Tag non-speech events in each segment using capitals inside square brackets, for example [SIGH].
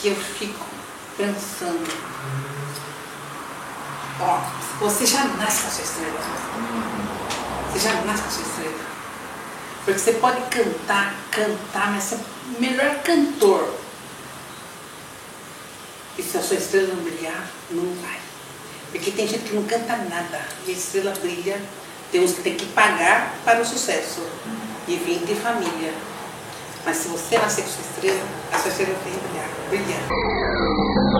que eu fico pensando. Ó, você já nasce com a sua estrela. Você já nasce com a sua estrela. Porque você pode cantar, cantar, mas você é o melhor cantor. E se a sua estrela não brilhar, não vai. Porque tem gente que não canta nada e a estrela brilha. Que tem que pagar para o sucesso e vir de família. Mas se você nascer com sua estrela, a sua estrela tem que brilhar. Brilhar.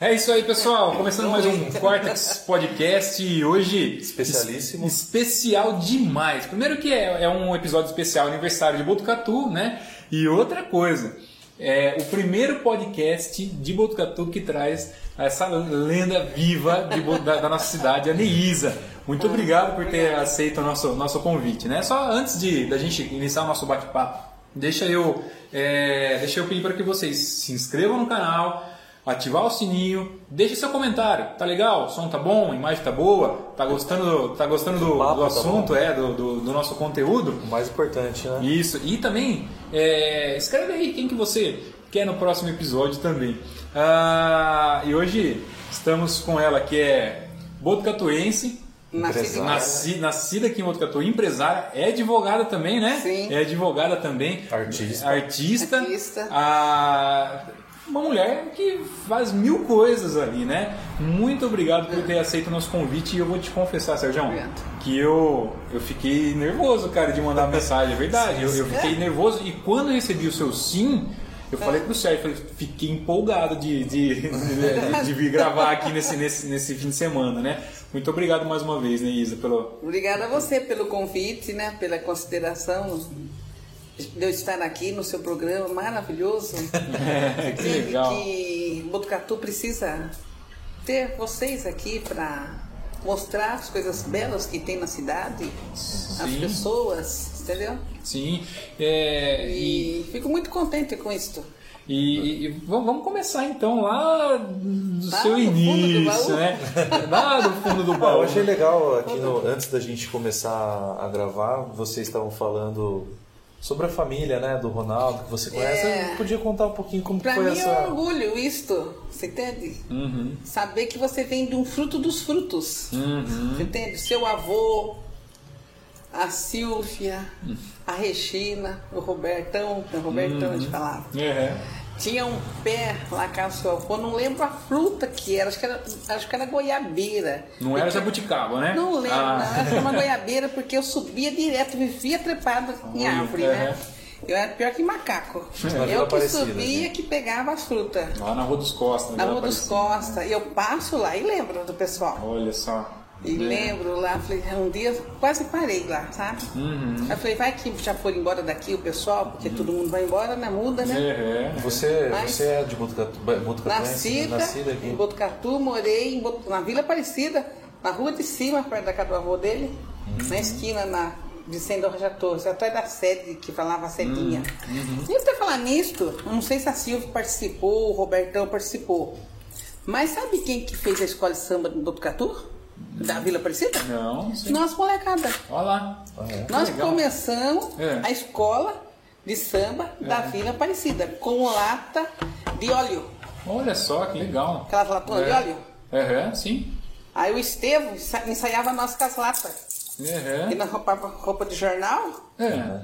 É isso aí, pessoal. Começando mais um Cortex Podcast e hoje Especialíssimo. es- especial demais. Primeiro que é, é um episódio especial aniversário de Botucatu, né? E outra coisa, é o primeiro podcast de Botucatu que traz essa lenda viva de da, da nossa cidade, a Neísa. Muito obrigado por ter aceito o nosso, nosso convite, né? Só antes de da gente iniciar o nosso bate-papo, deixa eu é, deixa eu pedir para que vocês se inscrevam no canal, ativar o sininho, deixe seu comentário. Tá legal? O som tá bom? A imagem tá boa? Tá gostando, tá gostando do, do tá assunto, é, do, do, do nosso conteúdo? O mais importante, né? Isso. E também, é, escreve aí quem que você quer no próximo episódio também. Ah, e hoje estamos com ela que é botucatuense, Nascido em Empresária. nasci- nascida aqui em Botucatu, empresária, é advogada também, né? Sim. É advogada também. Artista. Artista. Artista. Ah, uma mulher que faz mil coisas ali, né? Muito obrigado por ter aceito o nosso convite e eu vou te confessar, Sérgio, que eu, eu fiquei nervoso, cara, de mandar mensagem, é verdade. Eu, eu fiquei nervoso e quando eu recebi o seu sim, eu falei pro Sérgio, falei, fiquei empolgado de, [LAUGHS] de, de, de vir gravar aqui nesse, nesse, nesse fim de semana, né? Muito obrigado mais uma vez, né, Isa, pelo, Obrigada a você pelo convite, né? Pela consideração de eu estar aqui no seu programa maravilhoso. [LAUGHS] É, que legal. que Botucatu precisa ter vocês aqui para mostrar as coisas belas que tem na cidade, as Sim. pessoas, entendeu? Sim, é, e, E fico muito contente com isso. e- e vamos vamos começar então lá do Lá seu do início, né? Lá do fundo do Ah, baú. eu achei legal aqui no- antes da gente começar a gravar, vocês estavam falando sobre a família, né, do Ronaldo, que você conhece. É. Podia contar um pouquinho como que Para foi mim é um orgulho isto, você entende? Uhum, Saber que você vem de um fruto dos frutos. uhum. Você entende? Seu avô, a Silvia, a Regina, o Robertão, o Robertão a gente falava. É. Tinha um pé lá avô, não lembro a fruta que era, acho que era, acho que era goiabeira. Não era jabuticaba, né? Não lembro, Ah. não, acho que era uma goiabeira, porque eu subia direto, vivia trepada em árvore, é. né? Eu era pior que macaco. Na Vila Eu que subia, assim. que pegava as frutas. Lá na Rua dos Costas. Na Vila Rua dos. Costa. E eu passo lá e lembro do pessoal. Olha só. E É. lembro lá, falei, um dia quase parei lá, sabe? Uhum. Aí eu falei, vai que já foram embora daqui o pessoal, porque todo mundo vai embora, né? Muda, né? É. Você, Mas- você é de Botucatu, Botucatuense? Nascida, Nascida em aqui. Botucatu, morei em Botu- na Vila Aparecida, na rua de cima, perto da casa do avô dele, Uhum. na esquina, na Vicente Roja Torres, atrás da sede que falava a sedinha. Uhum. E até falar nisto, eu não sei se a Silvia participou, o Robertão participou, mas sabe quem que fez a escola de samba do Botucatu? Da Vila Aparecida? Não, sim. Nossa molecada. Olha lá. É? Nós legal. começamos É. a escola de samba da Vila Aparecida com lata de óleo. Olha só, que legal. Aquelas latonas de É. óleo. É, sim. Aí o Estevam ensa- ensaiava nós com as latas. E É. nós roupava roupa de jornal É.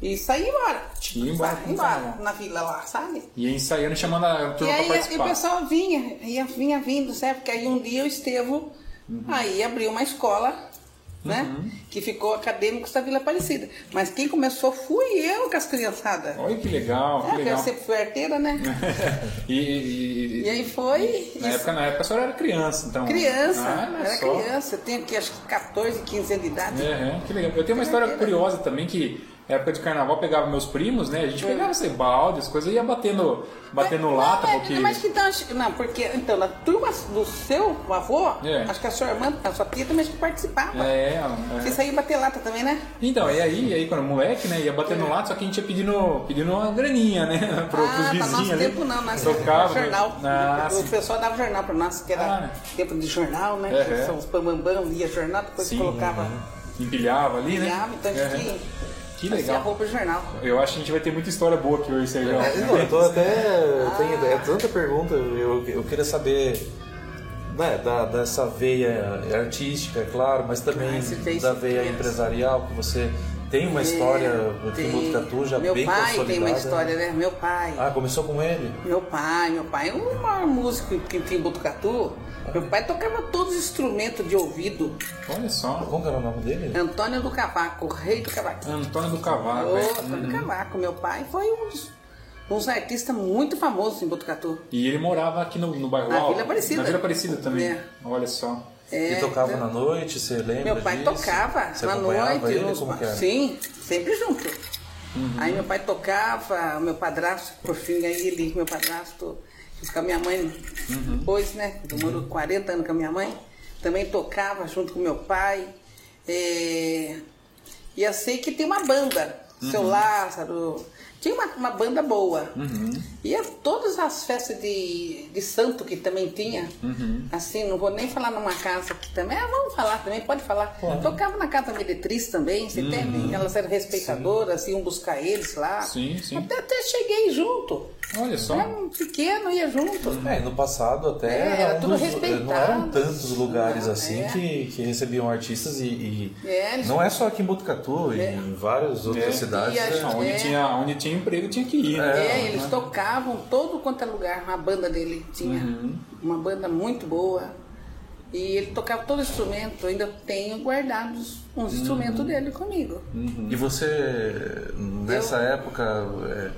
e saía embora. Ia embora. Vai embora na vila lá, sabe? E ensaiando, chamando a E turma aí pra e o participar. pessoal vinha, ia, vinha vindo, sabe? Porque aí um dia o Estevam Uhum. aí abriu uma escola, né? Que ficou acadêmicos da Vila Aparecida. Mas quem começou fui eu com as criançadas. Olha que legal, É, que eu legal. sempre fui arteira, né? [LAUGHS] e, e- E aí foi. na, época, na época a senhora era criança, então. Criança, Ah, era só. criança, eu tenho aqui acho que 14, 15 anos de idade. É, é, que legal. Eu tenho uma história curiosa também que época de carnaval, pegava meus primos, né? A gente pegava esse balde, as coisas, e ia batendo, batendo lata, não, é, porque... Mas que então, acho que- não, porque então, na turma do seu avô, É. acho que a sua irmã, a sua tia também acho que participava. É, Você é. saía bater lata também, né? Então, e aí, aí quando moleque, né, ia batendo lata, só que a gente ia pedindo, pedindo uma graninha, né, [LAUGHS] pro, pros ah, pra vizinhos nosso ali. tempo não, nós Tocava. jornal. Ah, o pessoal dava jornal pra nós, que era Ah. tempo de jornal, né? É, é. São os bambambam, lia jornal, depois Sim, colocava, Empilhava ali, né? pilhava, então a É. gente Que legal. roupa de jornal. Eu acho que a gente vai ter muita história boa aqui hoje, Sérgio. É, não, eu tô até. Tem, é tanta pergunta, eu, eu queria saber né, da, dessa veia artística, é claro, mas também Ah, da veia empresarial, que você tem uma história aqui em Tem. Botucatu já Meu bem pai consolidada. tem uma história, né? Meu pai. Ah, começou com ele? Meu pai, meu pai é o maior músico que tem em Botucatu. Meu pai tocava todos os instrumentos de ouvido. Olha só. Como que era o nome dele? Antônio do Cavaco, rei do cavaco. Antônio do Cavalo. Ô, velho. Antônio do Cavaco, meu pai foi um dos, uns artistas muito famosos em Botucatu. E ele morava aqui no, no bairro Na Alto. Vila Aparecida. Na Vila Aparecida também. É. Olha só. e tocava na noite, você lembra É, Meu pai disso? tocava Você na noite. ele? nos- Como que era? Sim, sempre junto. Aí meu pai tocava, meu padrasto, por fim, aí ele, meu padrasto, com a minha mãe, depois, né? Eu moro 40 anos com a minha mãe, também tocava junto com meu pai. É, E eu sei que tem uma banda, seu Lázaro. Tinha uma, uma banda boa. E a todas as festas de, de santo que também tinha, assim, não vou nem falar numa casa que também, ah, vamos falar também, pode falar. Tocava na casa meretriz também, você tem, elas eram respeitadoras, iam buscar eles lá. Sim, sim. Até, até cheguei junto. Olha só. Era um pequeno, ia junto. É, no passado até É, era um tudo dos- respeitado. não eram tantos lugares Não, assim é. que, que recebiam artistas e, e É, não é só aqui em Botucatu, em várias outras É. cidades. E a é- gente- Onde, É. tinha, onde tinha emprego tinha que ir. né? É, eles tocavam todo quanto é lugar. A banda dele tinha uma banda muito boa. E ele tocava todo instrumento. Eu ainda tenho guardados uns instrumentos dele comigo. E você, nessa época, é,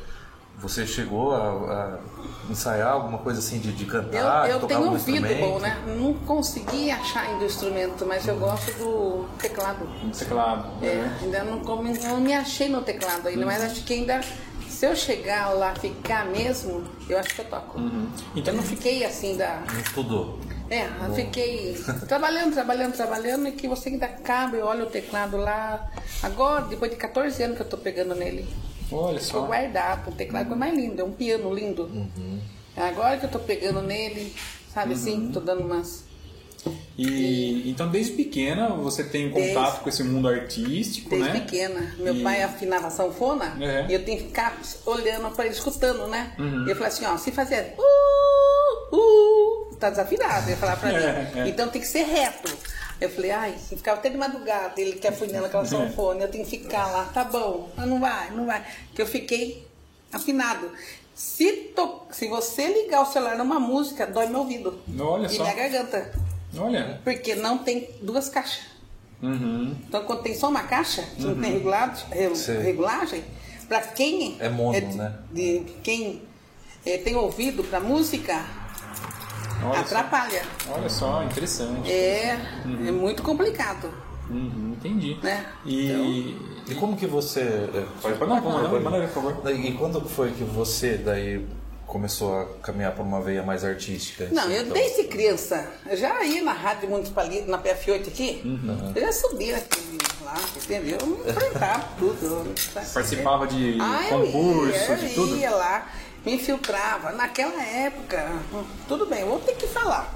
você chegou a, a ensaiar alguma coisa assim de, de Eu, cantar, eu tocar tenho algum ouvido bom, né? Não consegui achar ainda o instrumento, mas eu gosto do teclado. Um teclado. É, né? ainda não, não me achei no teclado ainda, mas acho que ainda, se eu chegar lá, ficar mesmo, eu acho que eu toco. Então Eu não fiquei assim da. Não estudou. É, eu fiquei trabalhando, trabalhando, trabalhando, e que você ainda acaba e olha o teclado lá. Agora, depois de 14 anos que eu tô pegando nele, Olha só. guardado. O teclado é mais lindo, é um piano lindo. Agora que eu tô pegando nele, sabe assim, tô dando umas. E, então, desde pequena, você tem contato Desde- com esse mundo artístico, Desde né? pequena. Meu E- pai afinava sanfona É. e eu tenho que ficar olhando para ele, escutando, né? Uhum. E eu falei assim, ó, se fazer uh, uh, tá desafinado, ele falava pra [LAUGHS] É, mim. é. Então tem que ser reto. Eu falei, ai, eu ficava até de madrugada, ele quer afunilando [LAUGHS] É. aquela sanfona, eu tenho que ficar lá, tá bom, mas não vai, não vai. Que eu fiquei afinado. Se, to... se você ligar o celular numa música, dói meu ouvido. Olha e só. minha garganta. Olha. Porque não tem duas caixas. Uhum. Então, quando tem só uma caixa, que não tem regulado, re- Sei. regulagem, para quem É mono, de, né? de- quem é, tem ouvido para música, Olha atrapalha. só. Olha só, interessante. É, é muito complicado, Uhum, entendi. né? E. E como que você... é, Pode, pode, não, Não, não, por favor. E quando foi que você daí começou a caminhar para uma veia mais artística? Não, assim, eu então? desde criança, eu já ia na rádio municipal, na PF8 aqui, eu já subia aqui, lá, entendeu? Eu enfrentava tudo. Participava de Ah, eu concurso, ia, de eu tudo? ia lá, infiltrava. Naquela época, tudo bem, vou ter que falar.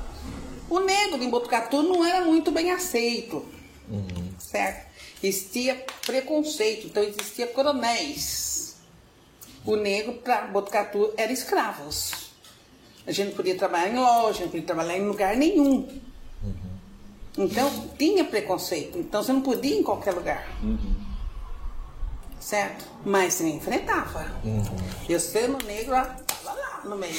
O negro de Botucatu não era muito bem aceito, certo? Existia preconceito, então existia coronéis. O negro para Botucatu era escravos. A gente não podia trabalhar em loja, não podia trabalhar em lugar nenhum. Então tinha preconceito, então você não podia ir em qualquer lugar certo? Mas me enfrentava. Eu sendo negro, tava lá no meio.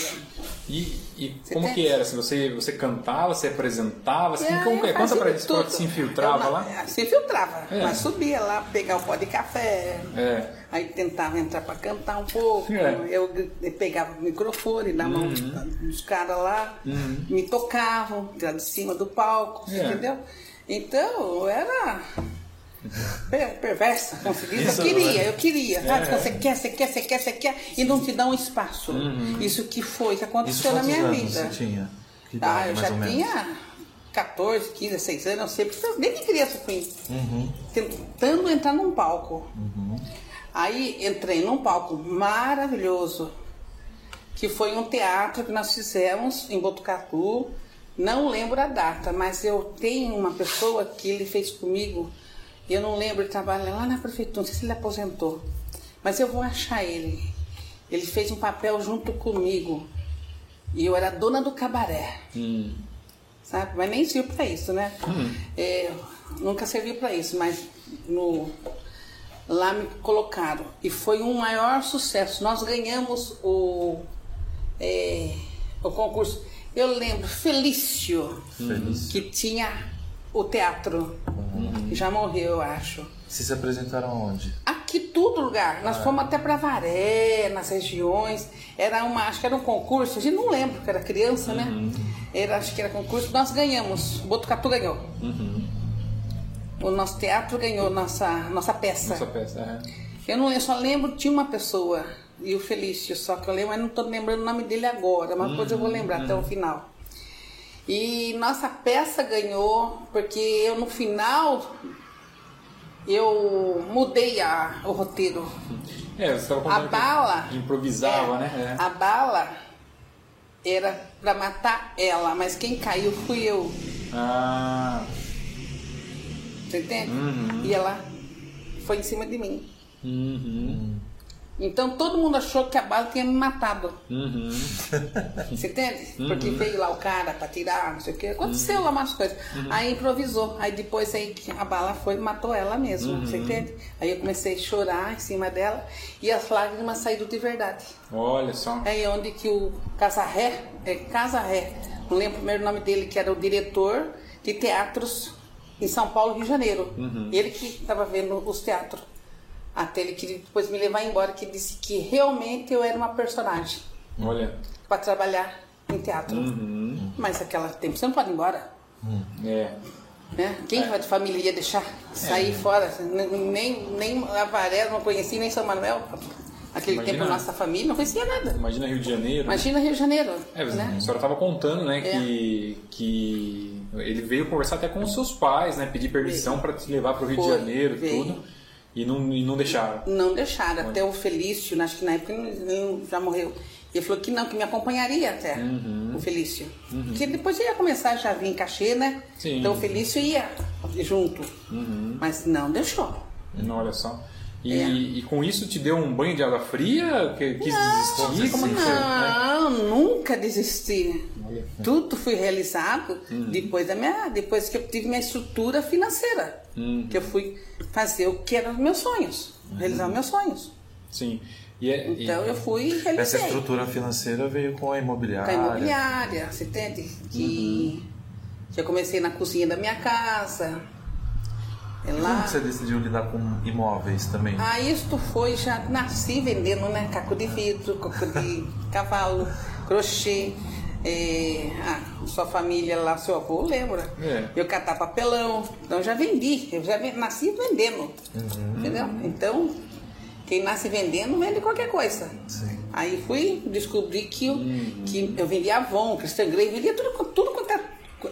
E, e como tem- que era? Se você, você cantava, você apresentava, assim, É, como é? Conta pra gente, como tudo. se infiltrava Eu- lá? Se infiltrava, É. mas subia lá, pegar o pó de café. É. Aí tentava entrar para cantar um pouco. É. Uhum. Eu, eu pegava o microfone na mão dos caras lá, me tocavam lá de cima do palco, É. entendeu? Então, era. Per- perversa, consegui. Eu queria, eu queria. É. Você quer, você quer, você quer, você quer, e não te dá um espaço. Isso que foi, que aconteceu na minha anos vida. você tinha? Que Ah, idade, eu mais já tinha 14, 15, 16 anos, eu sempre, desde criança fui Uhum. tentando entrar num palco. Aí entrei num palco maravilhoso, que foi um teatro que nós fizemos em Botucatu. Não lembro a data, mas eu tenho uma pessoa que ele fez comigo. Eu não lembro, ele trabalha lá na prefeitura, não sei se ele aposentou. Mas eu vou achar ele. Ele fez um papel junto comigo. E eu era dona do cabaré Hum. sabe? Mas nem serviu para isso, né? É, nunca serviu para isso, mas no, lá me colocaram. E foi um maior sucesso. Nós ganhamos o, é, o concurso. Eu lembro, Felício, Felício. que tinha o teatro, que já morreu, eu acho. Vocês se apresentaram onde? Aqui todo lugar. Nós fomos até para Varé, nas regiões. Era uma, acho que era um concurso, a gente não lembra, porque era criança, né? Era, acho que era concurso. Nós ganhamos. O Botucatu ganhou. O nosso teatro ganhou nossa, nossa peça. Essa peça. é. Eu não lembro, só lembro, tinha uma pessoa, e o Felício, só que eu lembro, mas não estou lembrando o nome dele agora, mas depois eu vou lembrar até o final. E nossa peça ganhou, porque eu no final eu mudei a, o roteiro. É, você estava A bala. improvisava, é, né? É. A bala era para matar ela, mas quem caiu fui eu. Ah, Você entende? Uhum. E ela foi em cima de mim. uhum, Então todo mundo achou que a bala tinha me matado. uhum. [LAUGHS] Você entende? Porque veio lá o cara pra tirar, não sei o que. Aconteceu lá umas coisas. Aí improvisou. Aí depois aí a bala foi e matou ela mesmo. Você entende? Aí eu comecei a chorar em cima dela e as lágrimas saíram de verdade. Olha só. É aí onde que o Casarré, é Casarré, não lembro o primeiro nome dele, que era o diretor de teatros em São Paulo, Rio de Janeiro. Ele que estava vendo os teatros. Até ele queria depois me levar embora, que disse que realmente eu era uma personagem Olha. para trabalhar em teatro. Mas naquela tempo você não pode ir embora. É. Né? Quem vai de família ia deixar sair fora? Nem, nem a Varela não conhecia, nem São Manuel. Aquele Imagina. tempo nossa família não conhecia nada. Imagina Rio de Janeiro. Imagina Rio de Janeiro. É, né? A senhora estava contando, né, É. que, que ele veio conversar até com os seus pais, né, pedir permissão para te levar para o Rio de Foi, Janeiro, veio. tudo, e não, e não deixaram. Não deixaram. Até o Felício, acho que na época ele já morreu. Ele falou que não, que me acompanharia até, Uhum. o Felício. Porque depois ia começar já a vir em cachê, né? Sim. Então o Felício ia junto. Uhum. Mas não deixou. Não, olha só. E, É. e com isso te deu um banho de água fria? Que, quis desistir? Como que foi? né? Não, nunca desisti. Olha. Tudo foi realizado depois da minha, depois que eu tive minha estrutura financeira, Hum. que eu fui fazer o que eram os meus sonhos, realizar os meus sonhos. Sim. E, é- e- Então eu fui e Essa estrutura financeira veio com a Com a imobiliária. imobiliária, você entende? Que, que eu comecei na cozinha da minha casa. É Como lá. que você decidiu lidar com imóveis também? Ah, isto foi, já nasci vendendo, né? Caco de vidro, coco de [LAUGHS] cavalo, crochê. É, ah, sua família lá, seu avô, lembra? É. Eu catar papelão, então já vendi, eu já nasci vendendo. Entendeu? Então, quem nasce vendendo vende qualquer coisa. Sim. Aí fui descobrir que eu, que eu vendia Avon, Christian Grey, vendia tudo, tudo quanto é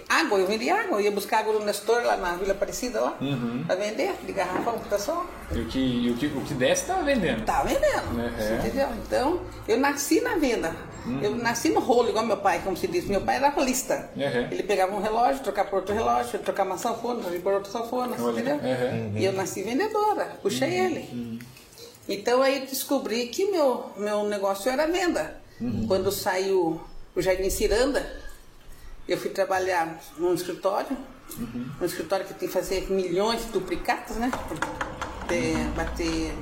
água, eu vendia água, eu ia buscar água no Nestor lá na Vila Aparecida lá, pra vender, de garrafão pro pessoal. e o, que, e o, que, o que desce tá vendendo. Tá vendendo, você entendeu? Então, eu nasci na venda. Eu nasci no rolo, igual meu pai, como se diz. Meu pai era rolista. Uhum. Ele pegava um relógio, trocava por outro relógio, trocava uma sanfona, trocava por outra sanfona, entendeu? uhum. E eu nasci vendedora, puxei ele. Então aí descobri que meu, meu negócio era venda. Quando saiu o Jardim Ciranda, eu fui trabalhar num escritório, um escritório que tem que fazer milhões de duplicatas, né? É, bater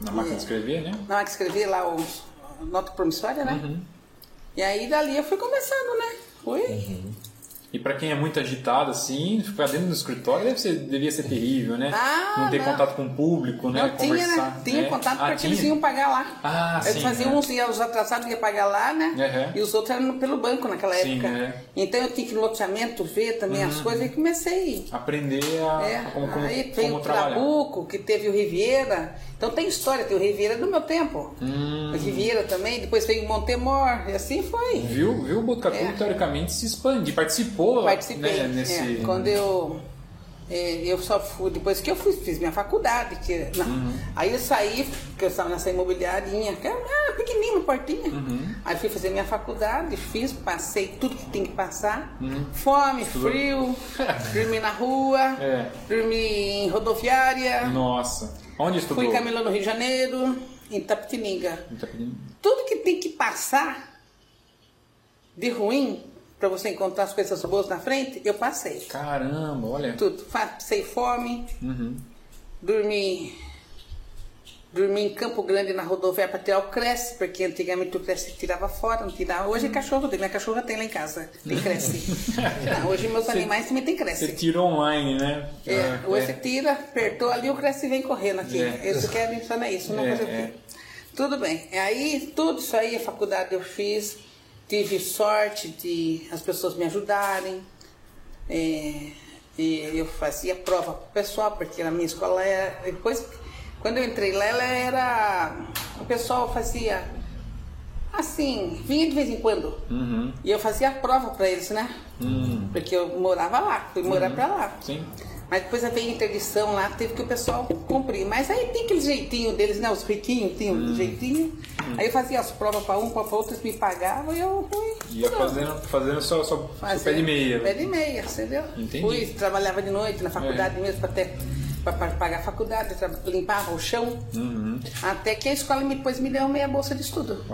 Na máquina de escrever, né? na hora que escrever lá o nota promissória, né? E aí dali eu fui começando, né? Fui. E para quem é muito agitado assim, ficar dentro do escritório deve ser, devia ser terrível, né? Ah, não ter não. contato com o público, né? Não, tinha, né? Tinha né? contato ah, porque tinha? eles iam pagar lá. Ah, eles sim, faziam é. uns os atrasados iam pagar lá, né? Aham. E os outros eram pelo banco naquela Sim, época. é. Então eu tinha que ir no loteamento ver também as coisas e comecei. Aprender a É, como, como, aí tem como o. Trabuco, que teve o Riviera. Então tem história, tem o Riviera do meu tempo. Hum. O Riviera também, depois veio o Montemor, e assim foi. Viu, viu o Botucatu, É. teoricamente, se expande. Participou Participei. né, nesse... é, quando eu. é, eu só fui, depois que eu fui, fiz minha faculdade, que, não, Uhum. aí eu saí, porque eu estava nessa imobiliarinha, que era ah, pequenininha, uma portinha. Uhum. Aí fui fazer minha faculdade, fiz, passei tudo que tem que passar. Uhum. Fome, frio, [LAUGHS] dormi na rua, É. dormi em rodoviária, Nossa. Onde estudou? fui camelô no Rio de Janeiro, em Tapetininga. Tudo que tem que passar de ruim para você encontrar as coisas boas na frente, eu passei. Caramba, olha. Tudo. Passei fome, Uhum. dormi, dormi em Campo Grande na rodoviária para tirar o Cresce, porque antigamente o Cresce tirava fora, não tirava. Hoje é cachorro, minha cachorra tem lá em casa, tem Cresce. Não, [LAUGHS] hoje meus animais também tem Você Cresce. tira online, né? É, Ah, hoje é. você tira, apertou ali, o Cresce vem correndo aqui. É. Isso quer mencionar isso, não É, é. Tudo bem. Aí, tudo isso aí, a faculdade eu fiz, tive sorte de as pessoas me ajudarem. É, eu fazia prova pro pessoal, porque na minha escola era. Depois, quando eu entrei lá, ela era. O pessoal fazia assim, vinha de vez em quando. Uhum. E eu fazia prova para eles, né? Hum. Porque eu morava lá, fui morar pra lá. Sim. Mas depois veio a interdição lá, teve que o pessoal cumprir. Mas aí tem aquele jeitinho deles, né? Os riquinhos tinham Hum. um jeitinho. Aí eu fazia as provas para um, para outro, eles me pagavam e eu fui. Ia Não. fazendo, fazendo só, só, pé de meia. Pé de meia, entendeu? Entendi. É. Fui, trabalhava de noite na faculdade mesmo para até para pagar a faculdade, limpava o chão. Uhum. Até que a escola me- depois me deu meia bolsa de estudo.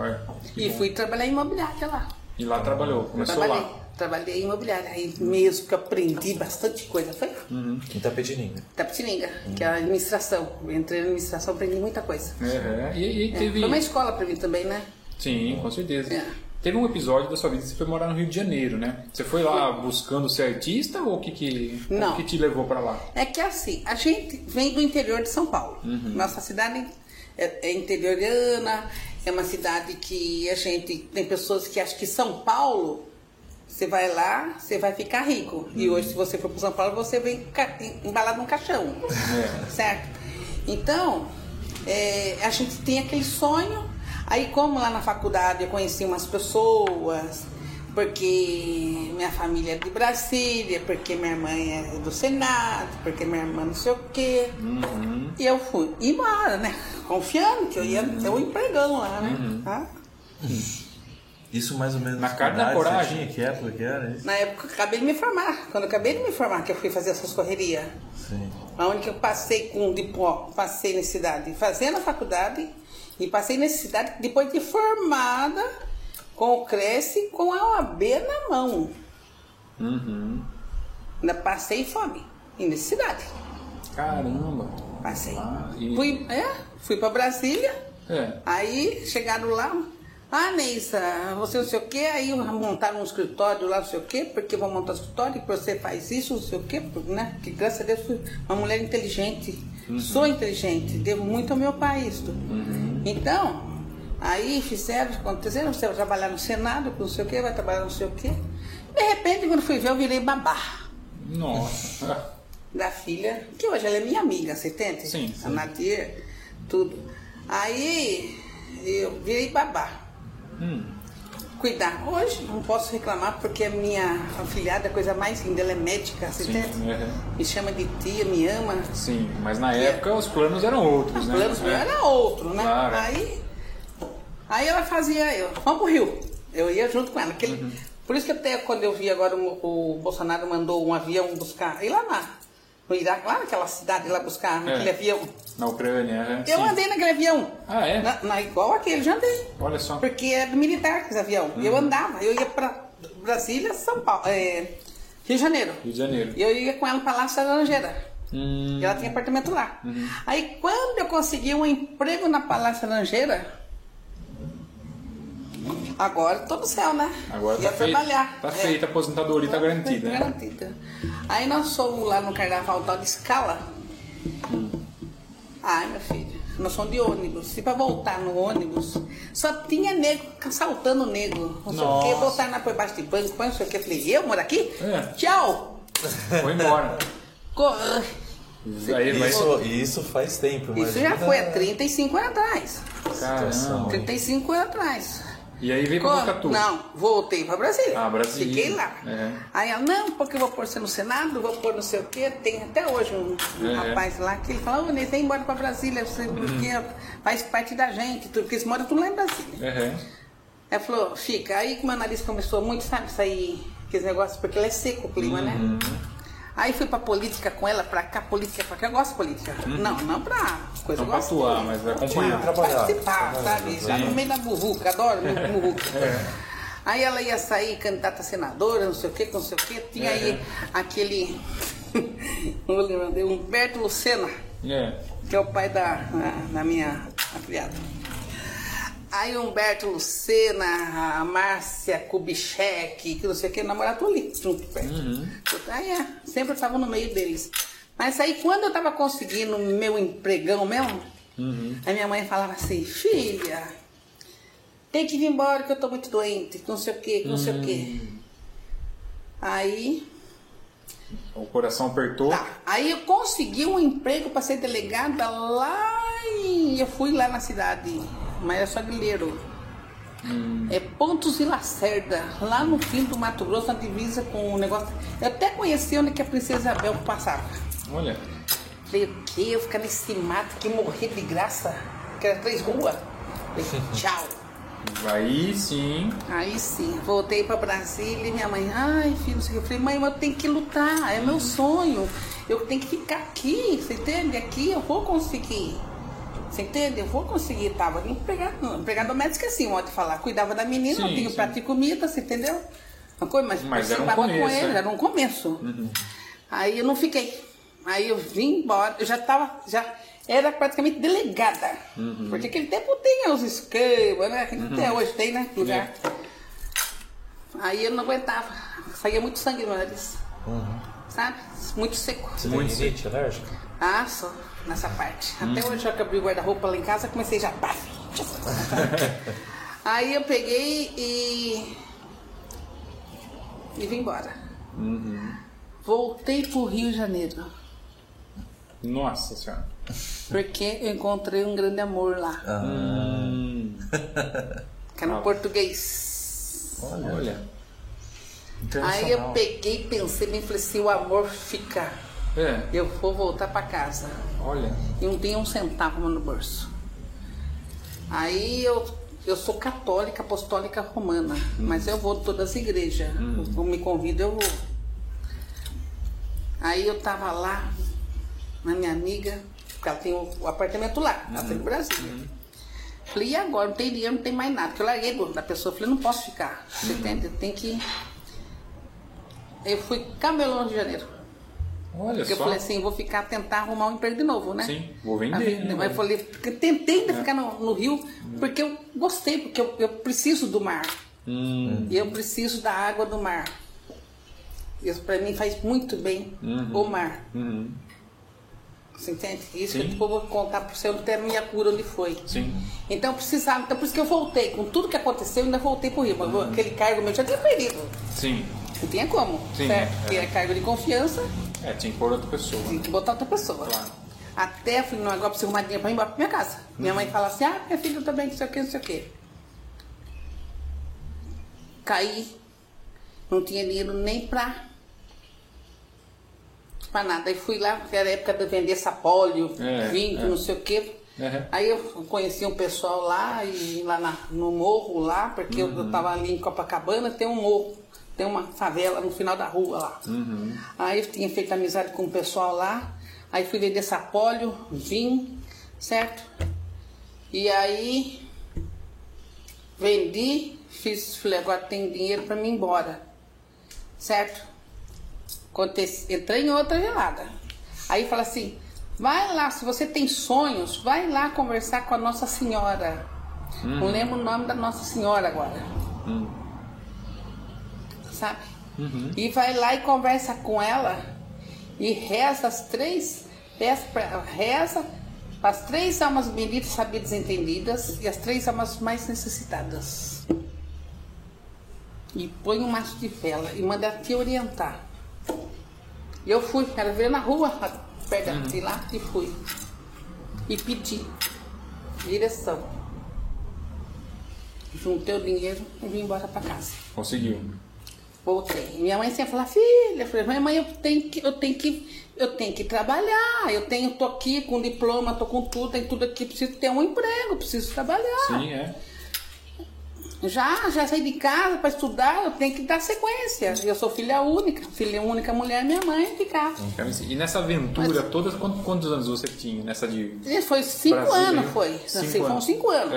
Que E bom. fui trabalhar em imobiliária lá. E lá trabalhou, começou trabalhei, lá. Trabalhei em imobiliária. Aí mesmo que eu aprendi bastante coisa. Foi Em Tapetininga. Tapetininga, que é a administração. Eu entrei na administração, aprendi muita coisa. É, e, e É, teve. Foi uma escola para mim também, né? Sim, com certeza. É. Teve um episódio da sua vida que você foi morar no Rio de Janeiro, né? Você foi lá buscando ser artista ou o que, que, Não. o que te levou pra lá? É que assim, a gente vem do interior de São Paulo. Uhum. Nossa cidade é, é interiorana, é uma cidade que a gente tem pessoas que acham que São Paulo, você vai lá, você vai ficar rico. E Uhum. hoje, se você for para São Paulo, você vem embalado num caixão. É. Certo? Então, é, a gente tem aquele sonho. Aí, como lá na faculdade eu conheci umas pessoas, porque minha família é de Brasília, porque minha mãe é do Senado, porque minha irmã não sei o quê. Uhum. E eu fui embora, né? Confiando que eu ia ter um empregão lá, né? Uhum. Tá? Isso mais ou menos. Na cara da coragem. Tinha, que época que era isso? Na época eu acabei de me formar. Quando eu acabei de me formar, que eu fui fazer essas correrias. Sim. Onde que eu passei com diploma, passei necessidade fazendo a faculdade e passei necessidade depois de formada com o Cresce com a OAB na mão. Uhum. Ainda passei fome e necessidade. Caramba. Passei. Ah, e- Fui, é, fui para Brasília, É. aí chegaram lá. Ah, Neissa, você não sei o quê, aí montaram um escritório lá, não sei o quê, porque vão montar um escritório, que você faz isso, não sei o quê, né? Que graças a Deus fui uma mulher inteligente. Sou inteligente, devo muito ao meu pai isso. Então, aí fizeram, aconteceram, você vai trabalhar no Senado, não sei o quê, vai trabalhar não sei o quê. De repente, quando fui ver, eu virei babá Nossa. [LAUGHS] da filha, que hoje ela é minha amiga, você entende? Sim, A sim. Nadir, tudo. Aí eu virei babá. Hum. Cuidar. Hoje não posso reclamar porque a minha afilhada é a coisa mais linda, ela é médica, você Sim, é. Me chama de tia, me ama. Sim, mas na época os planos eram outros, Os né? planos meus É. era outro, né? Claro. Aí, aí ela fazia, eu, vamos pro Rio. Eu ia junto com ela. Aquele, Uhum. Por isso que até quando eu vi agora o, o Bolsonaro mandou um avião buscar, ir lá na, no Iraque, lá naquela cidade lá buscar naquele É. avião. Na Ucrânia, é. Eu Sim. andei naquele avião. Ah, é? Na, na- igual aquele, já andei. Olha só. Porque é do militar esse avião. Uhum. Eu andava, eu ia pra Brasília, São Paulo, é, Rio de Janeiro. Rio de Janeiro. E eu ia com ela pra Palácio Laranjeira. Hum, ela tinha apartamento lá. Uhum. Aí quando eu consegui um emprego na Palácio Laranjeira, Agora tô no céu, né? Agora Ia tá feita, trabalhar. tá É. feita, a aposentadoria tá garantida, né? Garantida. Aí nós fomos lá no carnaval tal de escala. Ai, meu filho, nós somos de ônibus. E pra voltar no ônibus, só tinha nego assaltando nego. Não sei o quê, botar na por baixo de banco, põe não sei o quê. Eu falei, eu moro aqui? É. Tchau! [LAUGHS] Foi embora. Co- Aí vai. Isso, isso faz tempo, Isso já foi há 35 anos atrás. Caramba. 35 anos atrás. E aí veio Co- Botucatu. Não, voltei pra Brasília. Ah, Brasília. Fiquei lá. É. Aí ela, não, porque eu vou pôr você no Senado, vou pôr não sei o quê. Tem até hoje um, É. rapaz lá que ele fala, ô, Ney, vem embora pra Brasília, você, Uhum. porque faz parte da gente, tudo, porque eles moram tudo lá em Brasília. Uhum. Ela falou, fica. Aí que meu nariz começou muito, sabe, sair aqueles negócios, porque ele é seco o clima, né? Uhum. Aí fui pra política com ela, pra cá, política pra cá. Eu gosto de política. Não, não pra coisa. Não pra atuar, mas de acompanhar. Trabalhar. Participar, sabe? Já no meio da burruca, adoro burruca. Aí ela ia sair candidata a senadora, não sei o que, não sei o que. Tinha aí aquele. [LAUGHS] não vou lembrar, dele, Humberto Lucena, É. que é o pai da, da minha afilhada. Aí Humberto Lucena, a Márcia Kubitschek, que não sei o que, namoraram tudo ali, junto perto. Aí é, sempre eu estava no meio deles. Mas aí quando eu estava conseguindo meu empregão mesmo, a minha mãe falava assim, filha, tem que vir embora que eu tô muito doente, que não sei o que, que não sei o que. Aí O coração apertou. Tá. Aí eu consegui um emprego para ser delegada lá e eu fui lá na cidade, mas é só Guilheiro. É Pontos e Lacerda, lá no fim do Mato Grosso, na divisa com o negócio. Eu até conheci onde que a Princesa Isabel passava. Olha. Falei, o quê? Eu ficar nesse mato que morrer de graça? Que era três ruas. Falei, [LAUGHS] tchau. Aí sim. Aí sim, voltei pra Brasília e minha mãe, ai filho, não sei o que. Eu falei, mãe, mas eu tenho que lutar, é meu sonho. Eu tenho que ficar aqui, você entende? Aqui eu vou conseguir. Você entende? Eu vou conseguir. Tava empregado, empregado doméstico assim, modo de falar. Cuidava da menina, Sim, não tinha sim. prato de comida, você entendeu? Uma coisa, mas, Mas era um começo, com ele, né? era um começo. Aí eu não fiquei. Aí eu vim embora, eu já tava, já era praticamente delegada. Porque aquele tempo tinha os esquemas, né? Até hoje tem, né? Lugar. Aí eu não aguentava. Saía muito sangue no nariz. Sabe? Muito seco. Você Muito tem rinite alérgica? Ah, só nessa parte. Até hoje eu que abri o guarda-roupa lá em casa, comecei já. [LAUGHS] Aí eu peguei e. e vim embora. Voltei pro Rio de Janeiro. Nossa senhora. Porque eu encontrei um grande amor lá. Hum. [LAUGHS] Que era um português. Olha. Olha. Aí eu peguei e pensei bem, falei, se o amor ficar, É. eu vou voltar pra casa. Olha. e não tinha um centavo no bolso. Aí eu, eu sou católica, apostólica romana, mas eu vou todas as igrejas. Eu me convido, eu vou. Aí eu tava lá, na minha amiga, porque ela tem o, o apartamento lá, ela tem no Brasil. Falei, e agora? Não tem dinheiro, não tem mais nada. Porque eu larguei da pessoa, falei, não posso ficar. Você entende? Eu tenho que. Eu fui Rio de Janeiro. Olha Porque eu só. falei assim, vou ficar, tentar arrumar um emprego de novo, né? Sim, vou vender, né? Mas eu falei, eu tentei ainda ficar no, no Rio, porque eu gostei, porque eu, eu preciso do mar. Hum. E eu preciso da água do mar. Isso pra mim faz muito bem Uhum. o mar. Uhum. Você entende? Isso Sim. que eu vou contar pra você onde a minha cura, onde foi. Sim. Então eu precisava, então por isso que eu voltei. Com tudo que aconteceu, eu ainda voltei pro Rio. Mas Uhum. aquele cargo meu eu já tinha perdido. Sim. Não tinha como, Sim, certo? é. Porque é cargo de confiança. É, tinha que pôr outra pessoa. Tem que botar outra pessoa. Claro. Até eu falei, não, agora preciso arrumar dinheiro pra ir embora pra minha casa. Minha mãe fala assim, ah, minha filha, eu também, não sei o que, não sei o que. Caí, não tinha dinheiro nem pra, pra nada. Aí fui lá, porque era a época de vender sapólio, É, vinho, é. não sei o que. Uhum. Aí eu conheci um pessoal lá, e lá na- no morro lá, porque Uhum. eu tava ali em Copacabana, tem um morro, tem uma favela no final da rua lá. Uhum. Aí eu tinha feito amizade com o pessoal lá, aí fui vender sapólio, vim, certo? E aí vendi, fiz, falei, agora tem dinheiro para mim ir embora, certo? Acontece, entrei em outra gelada. Aí fala assim, vai lá, se você tem sonhos, vai lá conversar com a Nossa Senhora. Não lembro o nome da Nossa Senhora agora. Hum. Sabe? Uhum. E vai lá e conversa com ela e reza as três, reza, as três almas benditas, sabidas e entendidas e as três almas mais necessitadas. E põe um maço de vela e manda te orientar. Eu fui, ela veio na rua, perto de lá, e fui. E pedi direção. Juntei o dinheiro e vim embora para casa. Conseguiu. Voltei. Minha mãe sempre falava, filha, eu falei, mãe, mãe, eu tenho que, eu tenho que, eu tenho que trabalhar. Eu tenho, tô aqui com diploma, tô com tudo, tem tudo aqui, preciso ter um emprego, preciso trabalhar. Sim, é. Já, já saí de casa para estudar, eu tenho que dar sequência. Eu sou filha única, filha única mulher, minha mãe de casa. E nessa aventura toda, quantos, quantos anos você tinha nessa de. Foi cinco Brasil? anos, foi. Cinco Assim, foram anos. cinco anos.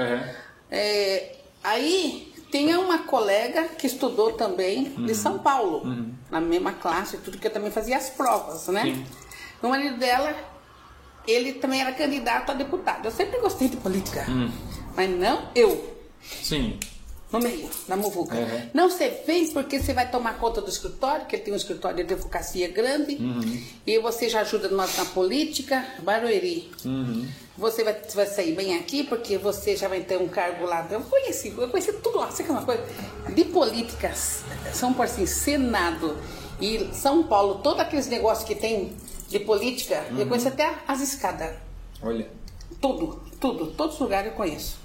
É, aí tinha uma colega que estudou também Uhum. de São Paulo, na mesma classe, tudo que eu também fazia as provas, né? Sim. O marido dela, ele também era candidato a deputado. Eu sempre gostei de política, Hum. mas não eu, Sim. No meio, na muvuca. Uhum. Não, você vem porque você vai tomar conta do escritório, que ele tem um escritório de advocacia grande, Uhum. e você já ajuda nós na política, Barueri. Uhum. Você vai, vai sair bem aqui porque você já vai ter um cargo lá. Eu conheci, eu conheci tudo lá. Sabe que é uma coisa? De políticas, São Paulo, assim, Senado e São Paulo, todos aqueles negócios que tem de política, eu conheço até as escadas. Olha. Tudo, tudo, todos os lugares eu conheço.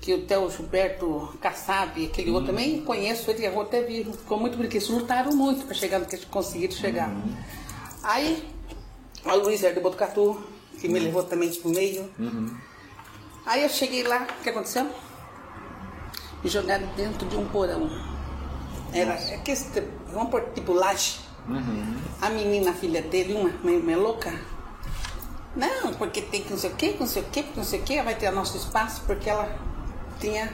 Que o Theo Gilberto Kassab, aquele outro também conheço, ele eu até vi, ficou muito bonito. Eles lutaram muito para chegar no que eles conseguiram chegar. Aí, a Luísa de Botucatu, que me levou também pro meio. Aí eu cheguei lá, o que aconteceu? Me jogaram dentro de um porão. Era aquele, vamos por tipo laje. A menina, a filha dele, uma, uma, uma louca, não, porque tem que não sei o que, não sei o que, não sei o ela vai ter nosso espaço, porque ela tinha.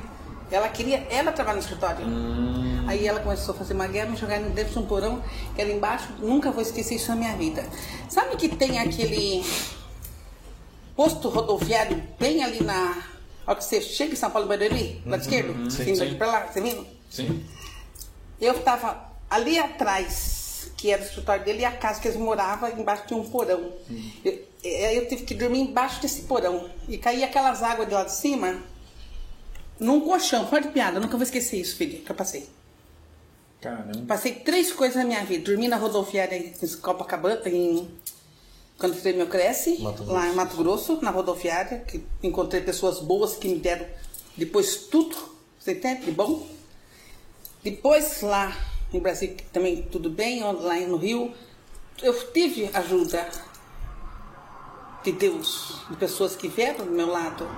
Ela queria, ela trabalhar no escritório. Aí ela começou a fazer uma guerra, me jogaram dentro de um porão, que era embaixo, nunca vou esquecer isso na minha vida. Sabe que tem aquele posto rodoviário bem ali na. Ó, que você chega em São Paulo Barueri, lado esquerdo, sim, vindo sim. pra lá, você vindo? Sim. Eu estava ali atrás, que era o escritório dele, e a casa que eles moravam embaixo de um porão. Eu, eh, eu tive que dormir embaixo desse porão. E caía aquelas águas de lá de cima num colchão. Fora de piada, nunca vou esquecer isso, filha, que eu passei. Caramba. Passei três coisas na minha vida. Dormi na rodoviária em Copacabana, em... quando fiz meu Cresce, lá em Mato Grosso, na rodoviária, que encontrei pessoas boas que me deram depois tudo, você entende? De bom. Depois lá em Brasília, também tudo bem, lá no Rio, eu tive ajuda de Deus, de pessoas que vieram do meu lado.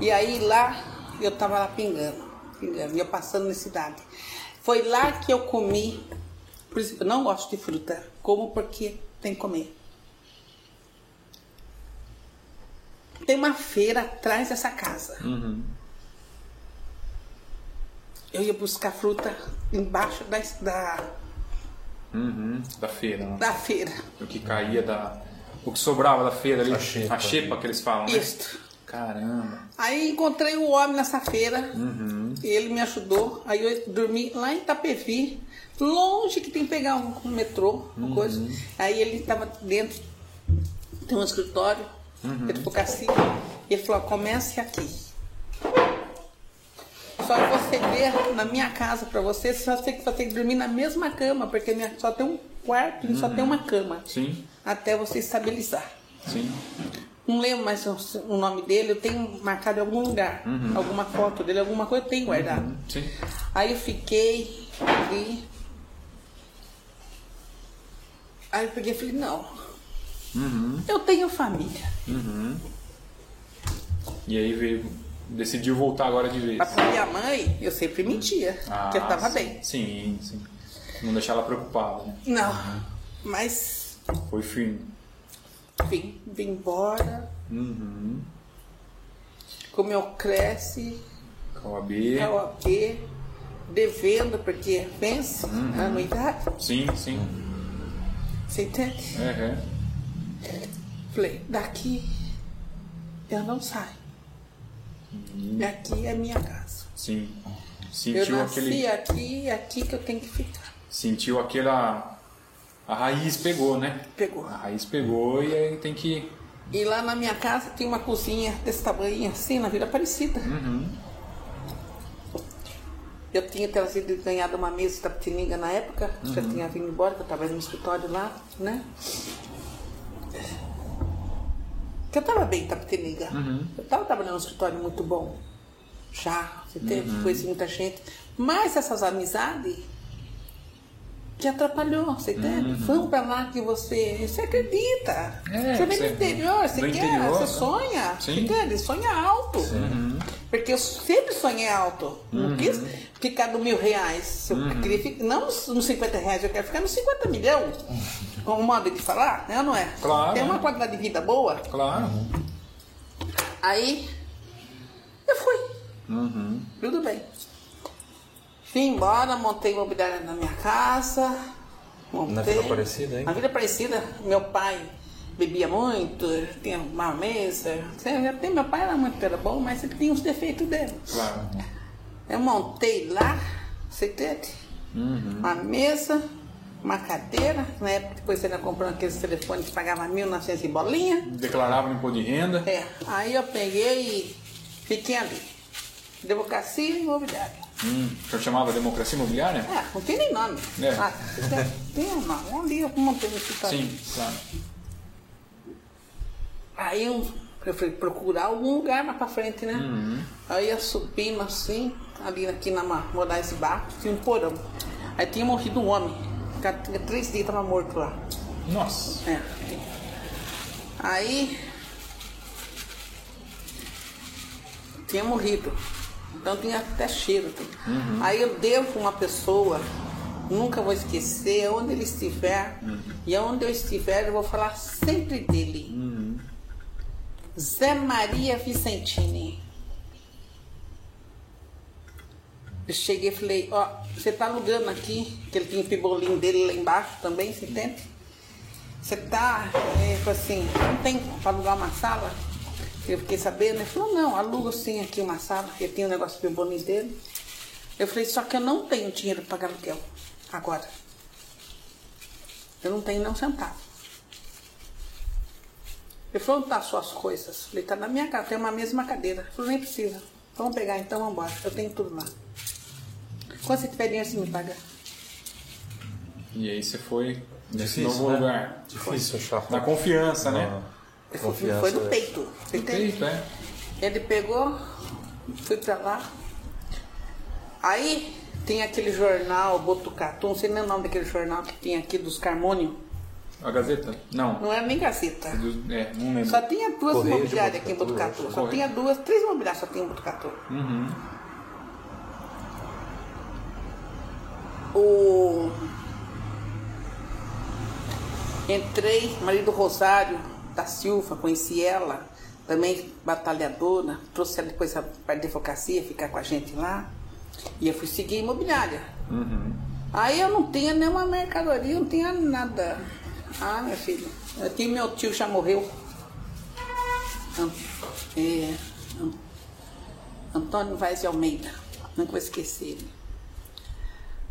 E aí lá eu estava lá pingando, pingando, e eu passando na cidade. Foi lá que eu comi, por isso eu não gosto de fruta, como porque tem que comer. Tem uma feira atrás dessa casa. Uhum. Eu ia buscar fruta embaixo da, da, Uhum. Da feira, né? da feira. O que caía da. O que sobrava da feira ali. A xepa. A xepa que eles falam, né? Isto. Caramba. Aí encontrei o homem nessa feira Uhum. e ele me ajudou. Aí eu dormi lá em Itapevi, longe que tem que pegar um, um metrô, uma coisa. Aí ele estava dentro, tem um escritório, ele ficou assim, e ele falou, comece aqui. Só que você ver na minha casa para você, você só tem que, você dormir na mesma cama, porque minha, só tem um quarto e só tem uma cama. Sim, Até você estabilizar. sim. Não lembro mais o, nome dele, eu tenho marcado em algum lugar. Alguma foto dele, alguma coisa eu tenho guardado. Sim. Aí eu fiquei ali. Aí eu peguei e falei, não. Uhum. Eu tenho família. Uhum. E aí veio. Decidiu voltar agora de vez. Mas pra minha mãe, eu sempre mentia, que eu tava sim. bem. Sim, sim. Não deixar ela preocupada, né? Não, mas Foi firme. Vim, vim embora, Uhum. com meu cresce, OAB. KOP, devendo, porque vence a anuidade. Sim, sim. Você entende? Uhum. Falei, daqui eu não saio. Aqui é minha casa. Sim. Sentiu eu nasci aquele. aqui, é aqui que eu tenho que ficar. Sentiu aquela. A raiz pegou, né? Pegou. A raiz pegou e aí tem que. E lá na minha casa tinha uma cozinha desse tamanho assim, na Vila Aparecida. Uhum. Eu tinha trazido e ganhado uma mesa de tapetininga na época, já tinha vindo embora, que eu estava no escritório lá, né? Que eu estava bem em tapetininga. Eu estava trabalhando num escritório muito bom. Já, você teve, conheci muita gente. Mas essas amizades te atrapalhou, você entende? Vamos pra lá que você. Você acredita. É, você vem do interior, você quer, interior, você né? sonha. Sim. Entende? Sonha alto. Porque eu sempre sonhei alto. Não quis ficar no mil reais. Eu queria ficar, não nos nos 50 reais, eu quero ficar nos 50 milhões. Como modo de falar, né não é? Claro, Tem uma qualidade de vida boa. Claro. Aí eu fui. Uhum. Tudo bem. Vim embora, montei imobiliária na minha casa. Montei. Na Vila Aparecida, hein? Na Vila Aparecida, meu pai bebia muito, tinha uma mesa. Até meu pai era muito era bom, mas ele tinha os defeitos dele. Claro. Eu montei lá, você entende? Uma mesa, uma cadeira. Na época, depois você ainda comprou aqueles telefones que pagava 1.900 e bolinha. Declarava no imposto de renda. É, aí eu peguei e fiquei ali. Democracia e imobiliária. Hum. O senhor chamava democracia imobiliária? É, não tem nem nome. É. Ah, tem um nome. Ali eu montei no escritório. Sim, claro. Aí eu, eu fui procurar algum lugar mais pra frente, né? Aí eu subindo assim, ali aqui na Moraes Bar, tinha um porão. Aí tinha morrido um homem. Tinha três dias, tava morto lá. Nossa. É. Aí tinha morrido. Então tinha até cheiro. tudo. Aí eu devo uma pessoa, nunca vou esquecer, onde ele estiver, e onde eu estiver, eu vou falar sempre dele. Zé Maria Vicentini. Eu cheguei e falei, ó, você tá alugando aqui, que ele tinha o pibolinho dele lá embaixo também, você entende? Você tá, é, falou assim, não tem para alugar uma sala? Eu fiquei sabendo, ele falou, não, alugo sim aqui uma sala, ele tinha um negócio bem bonito dele. Eu falei, só que eu não tenho dinheiro para pagar aluguel agora. Eu não tenho nem um centavo. Ele falou, onde tá as suas coisas? Eu falei, tá na minha casa, tem uma mesa uma cadeira. Ele falou, nem precisa. Vamos pegar então, vamos embora. Eu tenho tudo lá. Quando você tiver dinheiro, você me paga. E aí você foi nesse Difícil, novo né? lugar. Difícil achar. Na confiança, né? Ah, Confiança, foi do é. peito. Você entende? Feito, é. Ele pegou, fui pra lá. Aí tem aquele jornal Botucatu, não sei nem o nome daquele jornal que tinha aqui dos Carmônio. A Gazeta? Não. Não era nem Gazeta. Do- É, não lembro. Só tinha duas Correio imobiliárias aqui em Botucatu, acho. Só Correio. tinha duas, três imobiliárias só tinha em Botucatu. Uhum. O... Entrei, marido Rosário da Silva, conheci ela, também batalhadora, trouxe ela depois para a advocacia, ficar com a gente lá. E eu fui seguir a imobiliária. Aí eu não tinha nenhuma mercadoria, não tinha nada. Ah, minha filha, eu tinha meu tio já morreu. É, An- Antônio Vaz de Almeida, nunca vou esquecer ele.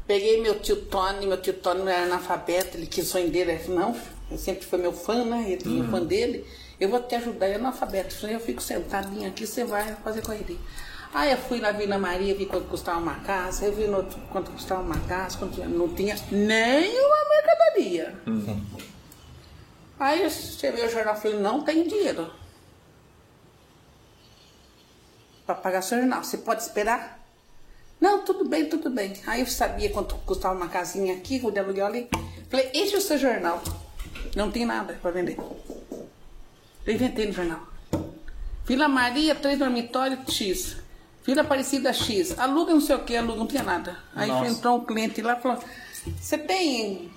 Peguei meu tio Tony, meu tio Tony não era analfabeto, ele quis sonho dele, ele falou, não, eu sempre fui meu fã, né? Ele tinha fã dele, eu vou te ajudar, eu analfabeto. Eu fico sentadinha aqui, você vai fazer correria. Aí eu fui na Vila Maria, vi quanto custava uma casa, eu vi no outro quanto custava uma casa, quanto, não tinha nenhuma mercadoria. Aí eu cheguei o jornal e falei, não tem dinheiro para pagar seu jornal. Você pode esperar? Não, tudo bem, tudo bem. Aí eu sabia quanto custava uma casinha aqui, o de aluguel ali. Falei, enche o seu jornal. Não tem nada para vender. Eu inventei no jornal. Vila Maria, três dormitórios, X. Vila Aparecida, X. Aluga não sei o que, aluga, não tinha nada. Aí Nossa. entrou um cliente lá e falou, você tem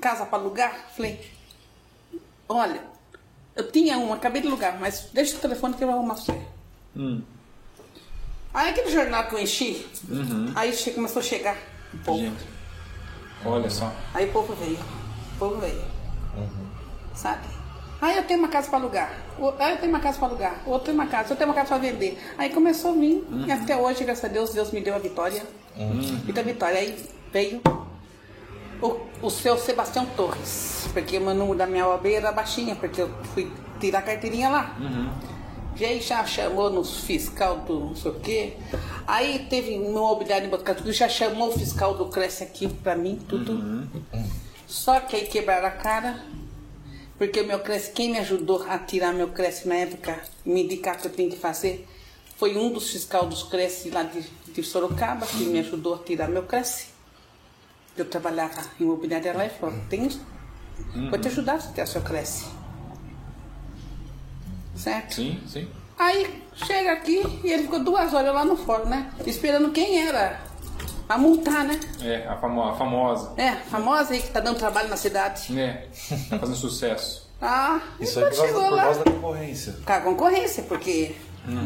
casa para alugar? Falei, olha, eu tinha uma, acabei de alugar, mas deixa o telefone que eu vou arrumar pra você. Hum. Aí aquele jornal que eu enchi, aí che- começou a chegar um pouco. Gente. Olha só. Aí o povo veio. O povo veio. Sabe? Aí eu tenho uma casa para alugar. Aí eu tenho uma casa para alugar. Outro tem uma casa. Eu tenho uma casa para vender. Aí começou a vir. E até hoje, graças a Deus, Deus me deu a vitória. E da Vitória. Aí veio o, o seu Sebastião Torres, porque o meu número da minha OAB era baixinha, porque eu fui tirar a carteirinha lá. E aí já chamou nos fiscal do não sei o quê. Aí teve imobiliário em Botucatu, já chamou o fiscal do Cresce aqui pra mim, tudo. Só que aí quebraram a cara, porque o meu Cresce, quem me ajudou a tirar meu Cresce na época, me indicar o que eu tinha que fazer, foi um dos fiscal dos Cresce lá de, de Sorocaba, que me ajudou a tirar meu Cresce. Eu trabalhava em imobiliária lá e falou, tem, vou te ajudar a ter seu Cresce. Certo? Sim, sim. Aí chega aqui e ele ficou duas horas lá no fórum, né? Esperando quem era a multar, né? É, a, famo a famosa. É, a famosa aí que tá dando trabalho na cidade. É, [LAUGHS] tá fazendo sucesso. Ah, Isso aí quando por causa, chegou por lá, causa da concorrência. com a concorrência, porque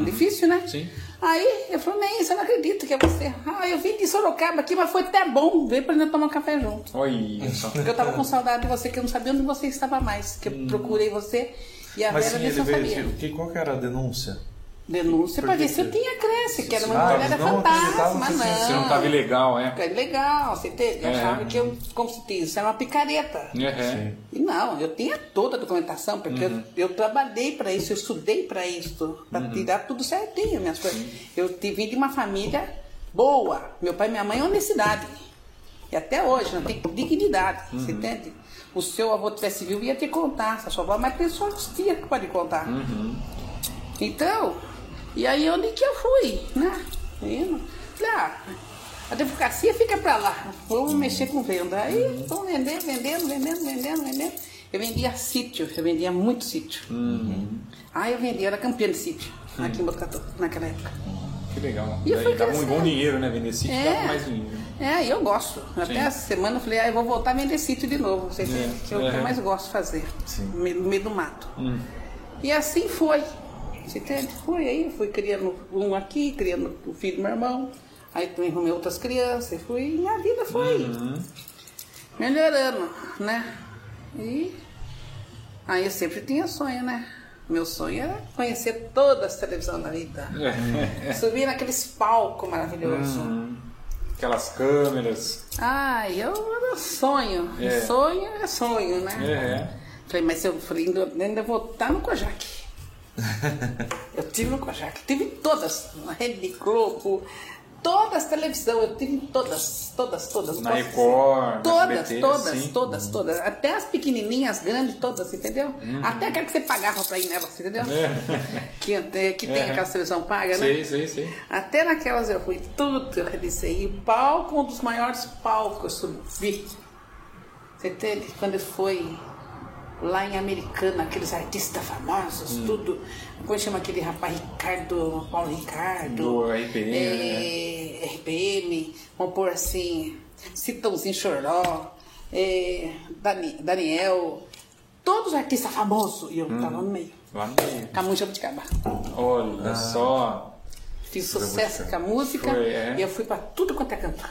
é difícil, né? Sim. Aí eu falei, nem, você não acredita que é você. Ah, eu vim de Sorocaba aqui, mas foi até bom ver pra gente tomar um café junto. Olha só. Porque eu tava com saudade de você, que eu não sabia onde você estava mais. Que eu procurei você e a Mas Vera sim, ele não veio. sabia. Que, qual que era a denúncia? Denúncia que ver se eu tinha cresce, que era uma Ah, mulher fantasma, que não. Você não tava ilegal, é? É legal, você? Eu É. achava que eu, como se diz, isso era uma picareta. É. E não, eu tinha toda a documentação, porque Uhum. eu, eu trabalhei para isso, eu estudei para isso, para Uhum. tirar tudo certinho, minhas coisas. Eu te- vim de uma família boa. Meu pai e minha mãe, honestidade. E até hoje, não tem dignidade, você Uhum. entende? O seu avô tivesse vivo, ia te contar, essa sua avó, mas tem só os tias que pode contar. Uhum. Então, e aí onde que eu fui, né? Indo. Falei, ah, a advocacia fica pra lá, vamos mexer com venda. Aí, vamos vender, vendendo, vendendo, vendendo, vendendo. Eu vendia sítio, eu vendia muito sítio. Ah, eu vendia, era campeã de sítio, aqui em Botucatu, naquela época. Que legal. E Daí dava um bom dinheiro, né? Vender sítio É. dava mais dinheiro. É, eu gosto. Até essa semana eu falei, ah, eu vou voltar a vender sítio de novo. Você entende? Que é o que é. eu mais gosto de fazer. Sim. No meio, no meio do mato. Hum. E assim foi. Você entende? Foi aí, fui criando um aqui, criando o filho do meu irmão. Aí também arrumei outras crianças. E fui, minha vida foi Uhum. melhorando, né? E aí eu sempre tinha sonho, né? Meu sonho era conhecer todas as televisões da vida. [LAUGHS] Subir naqueles palcos maravilhosos. Uhum. Aquelas câmeras. Ai, eu era sonho. É. Sonho é sonho, né? É. Falei, mas eu falei, ainda, ainda vou estar no Kojak. Eu tive no Kojak, tive todas, na Rede Globo, todas as televisão, eu tive em todas, todas, todas. Na Record, Todas, SBT, todas, sim. todas, todas. Até as pequenininhas, grandes, todas, entendeu? Até aquela que você pagava pra ir nelas, entendeu? Uhum. É. [LAUGHS] Que, que tem É. aquela televisão paga, né? Sei, sei, sei. Até naquelas eu fui, tudo eu realizei. E o palco, um dos maiores palcos que eu subi. Você entende? Quando foi lá em Americana, aqueles artistas famosos, Hum. tudo. Como chama aquele rapaz Ricardo, Paulo Ricardo? Do RPM, é, RPM, vamos pôr assim, Citãozinho Choró, é, Dani- Daniel, todos os artistas famosos. E eu Hum. tava no meio. Lá no meio. Camunha Jabuticaba. Olha só. Fiz sucesso com a música Foi, é. e eu fui pra tudo quanto é canto.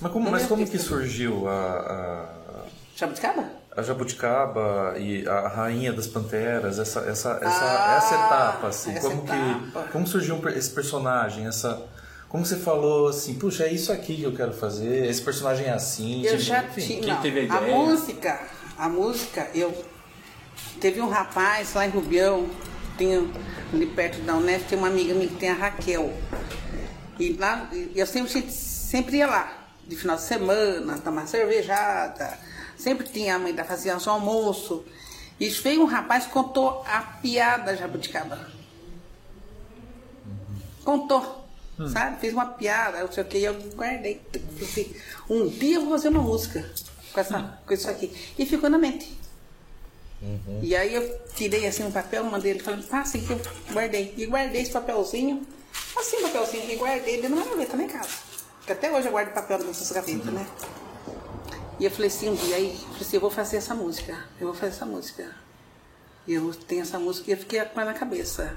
Mas como, mas me como que surgiu a, Jabuticaba? A, a Jabuticaba e a Rainha das Panteras, essa, essa, essa, Ah, essa etapa, assim? essa como, etapa. Que, como surgiu esse personagem, essa... Como você falou assim, puxa, é isso aqui que eu quero fazer, esse personagem é assim, Eu tipo, já enfim. tinha. quem não, teve a a ideia? música, a música, eu. Teve um rapaz lá em Rubião, tinha ali perto da Unesp, tem uma amiga minha que tem a Raquel. E lá, eu sempre, sempre ia lá, de final de semana, tomar cervejada. Sempre tinha a mãe da fazia um almoço. E veio um rapaz contou a piada jabuticaba. Contou, sabe? Fez uma piada, não sei o que, e eu guardei. Assim, Um dia eu vou fazer uma música com, essa, com isso aqui. E ficou na mente. E aí eu tirei assim um papel, mandei ele falando, passa que eu guardei. E guardei esse papelzinho, assim, papelzinho, e guardei ele numa gaveta lá em casa. Porque até hoje eu guardo papel nessas gavetas, né? E eu falei assim um dia, aí, falei assim, eu vou fazer essa música, eu vou fazer essa música. E eu tenho essa música e eu fiquei com ela na cabeça.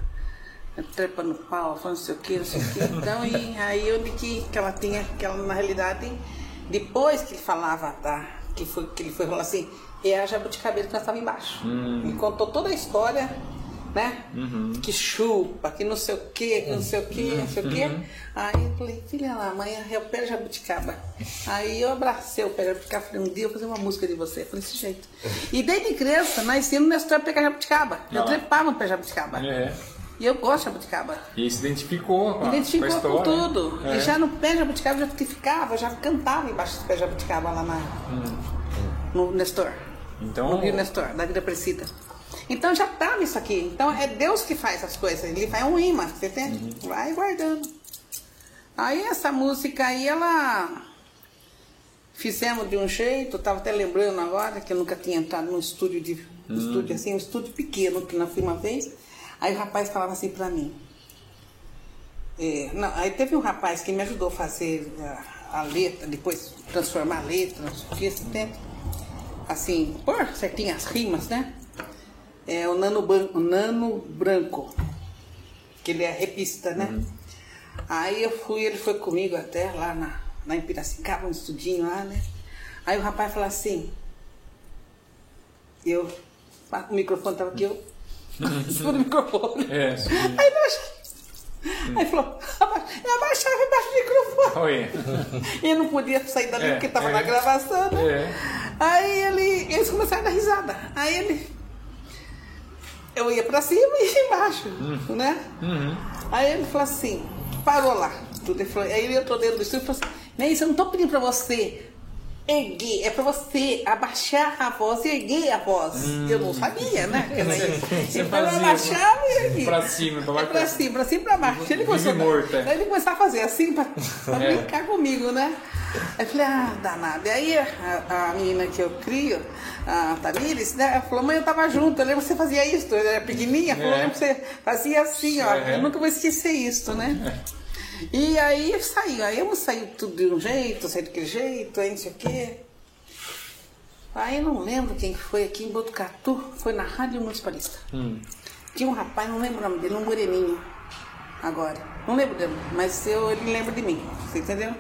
Trepa no pau, falando não sei o que, não sei o que. Então, e aí eu vi que, que ela tinha, que ela na realidade, depois que ele falava, tá? Que, foi, que ele foi falar assim, é a jabuticabeira que ela estava embaixo. Me contou toda a história né? Que chupa, que não sei o que, que não sei o que, não sei o que. Aí eu falei, filha lá, amanhã é o pé de jabuticaba. Aí eu abracei o pé de jabuticaba, falei, um dia eu vou fazer uma música de você. Falei, desse jeito. E desde criança, nós íamos na história pegar jabuticaba. Eu Ah. trepava no pé de jabuticaba. É. E eu gosto de jabuticaba. E aí se identificou com a, Identificou com com tudo. É. E já no pé de jabuticaba, já ficava, já cantava embaixo do pé de jabuticaba lá na, no Nestor. Então, No Rio Nestor, da Vida Aparecida. Então já estava isso aqui. Então é Deus que faz as coisas. Ele faz um imã, você entende? Vai guardando. Aí essa música aí, ela. Fizemos de um jeito, estava até lembrando agora que eu nunca tinha entrado num estúdio de um estúdio assim, um estúdio pequeno que nós fui uma vez. Aí o rapaz falava assim pra mim. É, não, aí teve um rapaz que me ajudou a fazer a, a letra, depois transformar a letra, não sei o que, você entende? Assim, pôr certinhas as rimas, né? É o Nano, Ban- o Nano Branco, que ele é repista, né? Aí eu fui, ele foi comigo até lá na, lá em Piracicaba, um estudinho lá, né? Aí o rapaz falou assim, eu, o microfone estava aqui, eu, [LAUGHS] o microfone. É. Aí nós. Aí falou, "Aba- eu abaixava embaixo do microfone. Olha. E eu não podia sair dali É, porque estava é. na gravação, né? É. Aí ele, eles começaram a dar risada. Aí ele. Eu ia pra cima e ia embaixo, né? Uhum. Aí ele falou assim, parou lá. Tudo. Ele falou, aí ele entrou dentro do estúdio e falou assim, Neis, eu não tô pedindo pra você erguer, é pra você abaixar a voz e erguer a voz. Eu não sabia, né? Isso. [LAUGHS] Você Então eu fazia abaixava e erguia. pra cima, pra É baixo. pra cima, pra cima e pra baixo. Ele começou, morta. Aí ele começou a fazer assim pra, pra [LAUGHS] É. brincar comigo, né? Aí eu falei, ah, danado. E aí a, a menina que eu crio, a Tamires, né? Ela falou, mãe, eu tava junto, eu lembro que você fazia isso, eu era pequenininha, falou, É. eu lembro que você fazia assim, ó. É. Eu nunca vou esquecer isso, né? E aí saiu, aí eu saí tudo de um jeito, saí daquele jeito, aí não sei o quê. Aí eu não lembro quem foi aqui em Botucatu, foi na Rádio Municipalista. Hum. Tinha um rapaz, não lembro o nome dele, um moreninho. Agora. Não lembro dele, mas eu, ele lembra de mim. Você entendeu?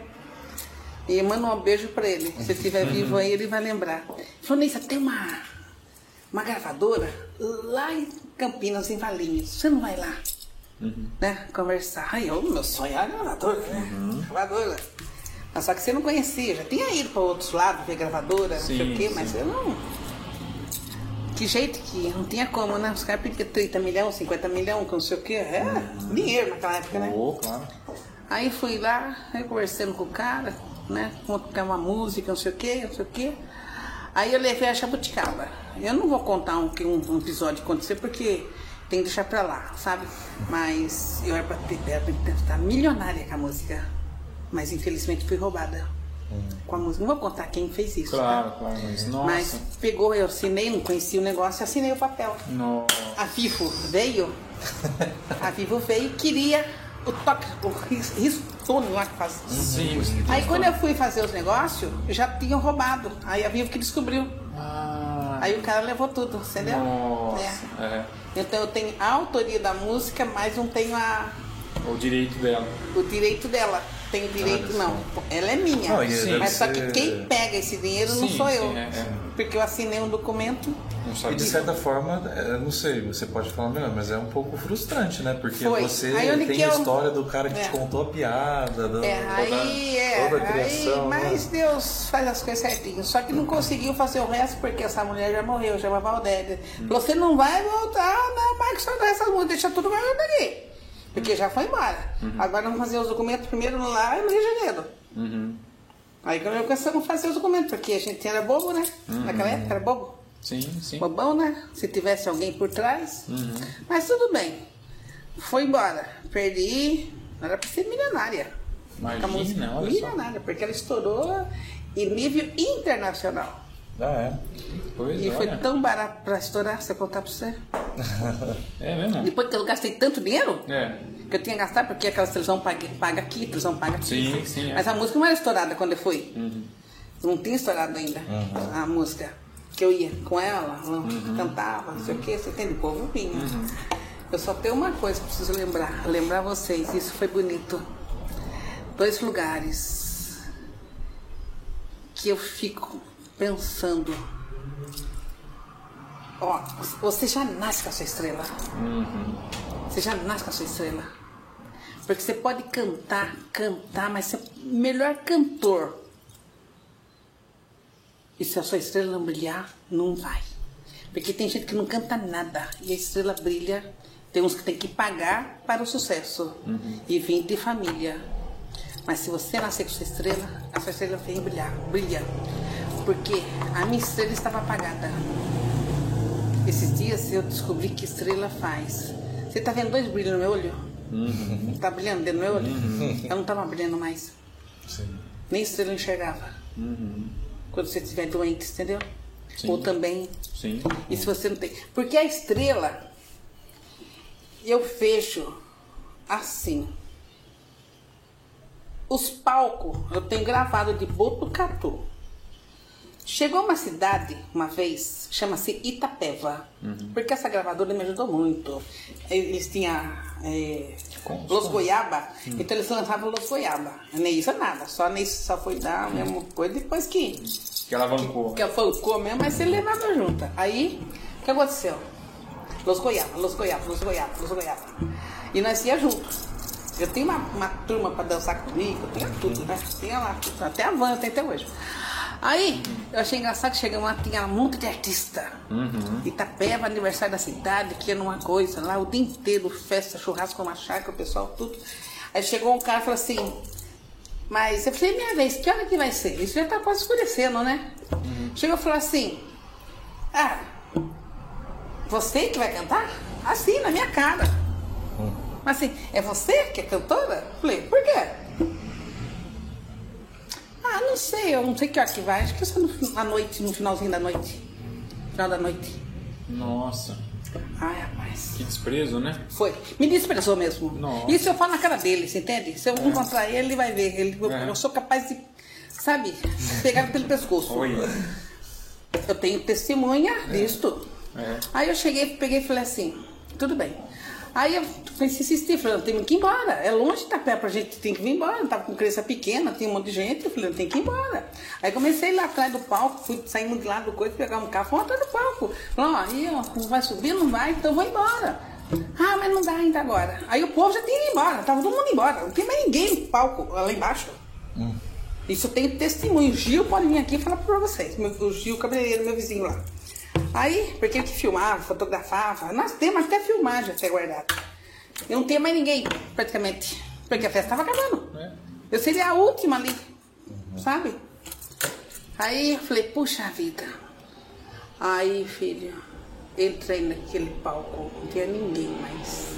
E manda um beijo pra ele. Se ele estiver vivo aí, ele vai lembrar. Neissa, tem uma, uma gravadora lá em Campinas, em Valinhos. Você não vai lá? Né? Conversar. Aí eu, meu sonho era gravadora, né? Gravadora. Mas só que você não conhecia, já tinha ido para outros lados, ver gravadora, não sei Sim, o quê, sim. mas eu não. Que jeito que não tinha como, né? Os caras pediam 30 milhões, 50 milhões, não sei o quê. É dinheiro naquela época, né? Oh, claro. Aí fui lá, aí conversando com o cara, né? Contar uma música, não sei o quê, não sei o quê. Aí eu levei a jabuticaba. Eu não vou contar um, que um, um episódio que aconteceu, porque tem que deixar pra lá, sabe? Mas eu era pra ter, era pra estar milionária com a música. Mas infelizmente fui roubada com a música. Não vou contar quem fez isso. tá? Claro, claro. Mas, nossa. Mas pegou, eu assinei, não conhecia o negócio, assinei o papel. Nossa. A Vivo veio, [LAUGHS] a Vivo veio e queria o toque, o ris- ristone lá que faz. Sim. Aí quando eu fui fazer os negócios, já tinham roubado. Aí a Vivo que descobriu. Ah, Aí o cara levou tudo, entendeu? nossa. É. É. Então eu tenho a autoria da música, mas não tenho a, O direito dela. o direito dela. Tenho direito, não. Ela é minha. Não, mas só que quem pega esse dinheiro não Sim, sou sim, eu. é, é. Porque eu assinei um documento. Não E de certa forma, é, eu não sei, você pode falar melhor, mas é um pouco frustrante, né? Porque Foi. você tem que a eu- história do cara que É. te contou a piada, da, É, toda, aí é, toda a aí, criação. mas né? Deus faz as coisas certinho. Só que não conseguiu fazer o resto porque essa mulher já morreu, chama Valdélia. Falou, você não vai voltar na Marcos só dessa música, deixa tudo guardado aqui. Porque já foi embora. Agora vamos fazer os documentos primeiro lá no Rio de Janeiro. Uhum. Aí quando eu começamos a fazer os documentos, porque a gente era bobo, né? Naquela época era bobo. Sim, sim. Bobão, né? Se tivesse alguém por trás. Uhum. Mas tudo bem. Foi embora. Perdi. Era pra ser milionária. Imagina, olha milionária, porque ela estourou em nível internacional. Ah, é. Pois E foi olha. tão barato pra estourar, se eu contar pra você. [LAUGHS] É mesmo? Depois que eu gastei tanto dinheiro, É. que eu tinha gastado, porque aquela televisão paga, paga aqui, televisão paga aqui. Sim, sim, é. Mas a música não era estourada quando eu fui. Uhum. Não tinha estourado ainda a música. Que eu ia com ela, ela Uhum. cantava, não sei o que, você entende? O povo vinha. Eu só tenho uma coisa que preciso lembrar, lembrar vocês, isso foi bonito. Dois lugares que eu fico pensando Ó, você já nasce com a sua estrela. Você já nasce com a sua estrela. Porque você pode cantar, cantar, mas ser o melhor cantor. E se a sua estrela não brilhar, não vai. Porque tem gente que não canta nada e a estrela brilha. Tem uns que tem que pagar para o sucesso e vir de família. Mas se você nascer com sua estrela, a sua estrela vem brilhar, brilha. Porque a minha estrela estava apagada. Esses dias eu descobri que estrela faz. Você tá vendo dois brilhos no meu olho? Tá brilhando dentro do meu olho? Eu não tava brilhando mais. Sim. Nem estrela enxergava. Quando você estiver doente, entendeu? Sim. Ou também. Sim. E se você não tem. Porque a estrela, eu vejo assim. Os palcos eu tenho gravado de Botucatu. Chegou uma cidade, uma vez, chama-se Itapeva. Porque essa gravadora me ajudou muito. Eles tinham é? Los Goiaba, então eles lançavam Los Goiaba. Nem isso é nada, só nisso só foi dar a mesma coisa depois que Que alavancou. que cor mesmo, mas você levava junto. Aí, o que aconteceu? Los Goiaba, Los Goiaba, Los Goiaba, Los Goiaba. E nós ia juntos. Eu tenho uma, uma turma pra dançar comigo, eu tinha tudo, né? Tinha lá, até a van tem até hoje. Aí, eu achei engraçado que chegamos lá, tinha monte de artista. Itapeva, aniversário da cidade, que era uma coisa lá, o dia inteiro, festa, churrasco, uma chácara, o pessoal, tudo. Aí chegou um cara e falou assim, mas eu falei, minha vez, que hora que vai ser? Isso já tá quase escurecendo, né? Chegou e falou assim, ah, você que vai cantar? Assim, na minha cara. Mas assim, é você que é cantora? Falei, por quê? Ah, não sei, eu não sei que hora que vai. Acho que é só no, à noite, no finalzinho da noite. Final da noite. Nossa, Ai, rapaz. que desprezo, né? Foi. Me desprezou mesmo. Nossa. Isso eu falo na cara dele, você entende? Se eu encontrar ele, ele vai ver. Ele, eu, É. eu sou capaz de, sabe, pegar pelo pescoço. Oi. Eu tenho testemunha disto. É. Aí eu cheguei, peguei e falei assim, tudo bem. Aí eu pensei, insistir, falei, eu tenho que ir embora. É longe de pé pra gente, tem que vir embora. Eu tava com criança pequena, tinha um monte de gente, eu falei, eu tenho que ir embora. Aí comecei lá atrás do palco, fui saindo de lá do coisa, pegar um carro, fui atrás do palco. Falei, ó, aí, ó, não vai subir, não vai, então eu vou embora. Ah, mas não dá ainda agora. Aí o povo já tinha ido embora, tava todo mundo embora. Não tem mais ninguém no palco lá embaixo. Isso eu tenho testemunho. O Gil pode vir aqui e falar pra vocês. Meu, o Gil cabeleireiro, meu vizinho lá. Aí, porque que filmava, fotografava, nós temos até filmagem até guardado. Eu não tinha mais ninguém, praticamente. Porque a festa estava acabando. É. Eu seria a última ali, sabe? Aí eu falei, puxa vida. Aí, filho, entrei naquele palco, não tinha ninguém mais.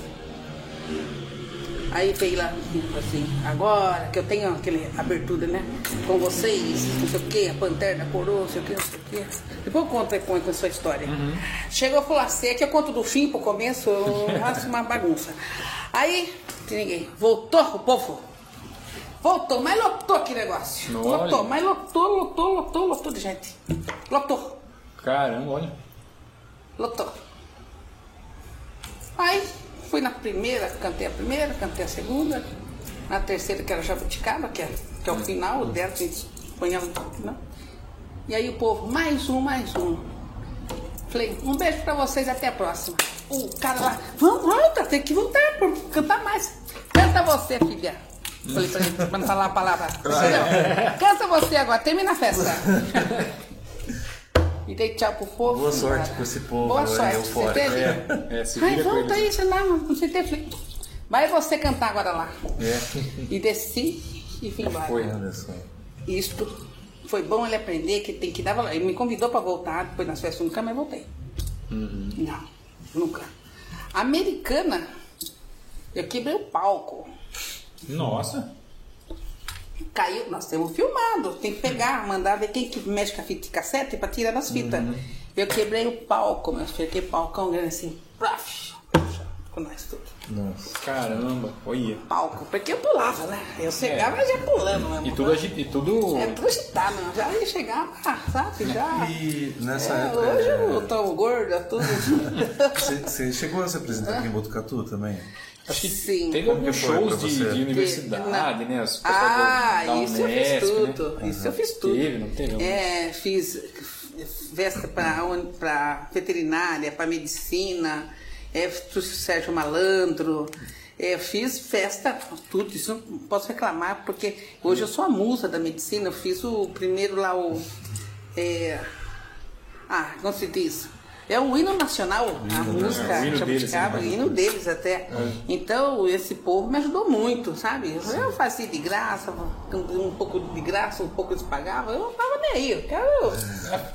Aí veio lá, assim, agora que eu tenho aquele abertura, né? Com vocês, não sei o que, a Pantera da Coroa, não sei o que, não sei o que. Depois eu conto com, com a sua história. Chegou a falar assim, aqui eu conto do fim pro começo, eu faço uma bagunça. Aí, ninguém. Voltou o povo. Voltou, mas lotou aquele negócio. Olha. Lotou, mas lotou, lotou, lotou, lotou de gente. Lotou. Caramba, olha. Lotou. Aí fui na primeira, cantei a primeira, cantei a segunda, na terceira que era Jabuticaba, que é, que é o final dela, que eles põem ela no final. E aí o povo, mais um, mais um. Falei, um beijo pra vocês, até a próxima. O cara lá, vamos, volta, tem que voltar pra cantar mais. Canta você, filha. Falei pra ele, pra não falar a palavra. [LAUGHS] Entendeu? Canta você agora, termina a festa. [LAUGHS] E dei tchau pro povo. Boa sorte cara. com esse povo Boa aí, sorte, eufórico. você teve? É, se Ai, volta aí, sei lá, não sei ter Vai você cantar agora lá. É. E desci e vim embora. Foi. Só. Isto foi bom ele aprender que tem que dar valor. Ele me convidou para voltar depois nas festas, eu nunca mais voltei. Não, nunca. Americana, eu quebrei o palco. Nossa. Caiu, nós temos filmado, tem que pegar, mandar ver quem que mexe com a fita de cassete para tirar das fitas. Eu quebrei o palco, meu filho, aquele palcão grande assim, plaf, com nós tudo. Nossa. Caramba, olha. Palco, porque eu pulava, né? Eu chegava já pulando mesmo. E tudo, agi- e tudo É, tudo agitado, né? já ia chegar, ah, sabe, já. E nessa É, época. hoje é, eu tô gorda, tudo. [LAUGHS] Você, você chegou a se apresentar aqui em Botucatu também? Acho que Sim. teve alguns shows de, de universidade, né? Os pessoal Ah, da isso eu fiz Unesp, tudo. né? Isso eu fiz tudo. Teve, não teve? É, fiz festa para veterinária, para medicina, é, trouxe o Sérgio Malandro, é, fiz festa, tudo, isso não posso reclamar, porque hoje eu sou a musa da medicina, eu fiz o primeiro lá, o. É, ah, como se diz? É o hino nacional, a música é, o hino jabuticaba, deles, o hino deles até. É. Então, esse povo me ajudou muito, sabe? Eu fazia de graça, um pouco de graça, um pouco eles pagavam, eu não tava nem aí, eu quero.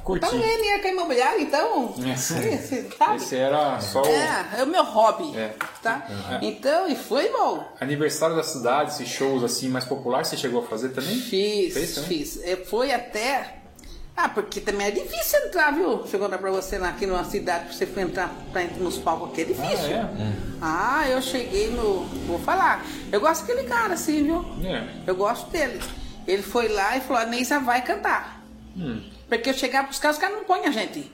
Curti. Então, ganhei dinheiro com a imobiliária, então. É. [LAUGHS] Esse, sabe? Esse era só o É, é o meu hobby, É. tá? É. Então, e foi bom. aniversário da cidade, esses shows assim mais populares, você chegou a fazer também? Fiz, Fez também? fiz. É, Foi até. Ah, porque também é difícil entrar, viu? Chegou pra você lá aqui numa cidade, pra você entrar pra entrar nos palcos aqui, é difícil. Ah, Ah, eu cheguei no. Vou falar. Eu gosto daquele cara, assim, viu? é? É. Eu gosto dele. Ele foi lá e falou: a Neisa vai cantar. Hum. Porque eu chegava pros caras, os caras não põem a gente.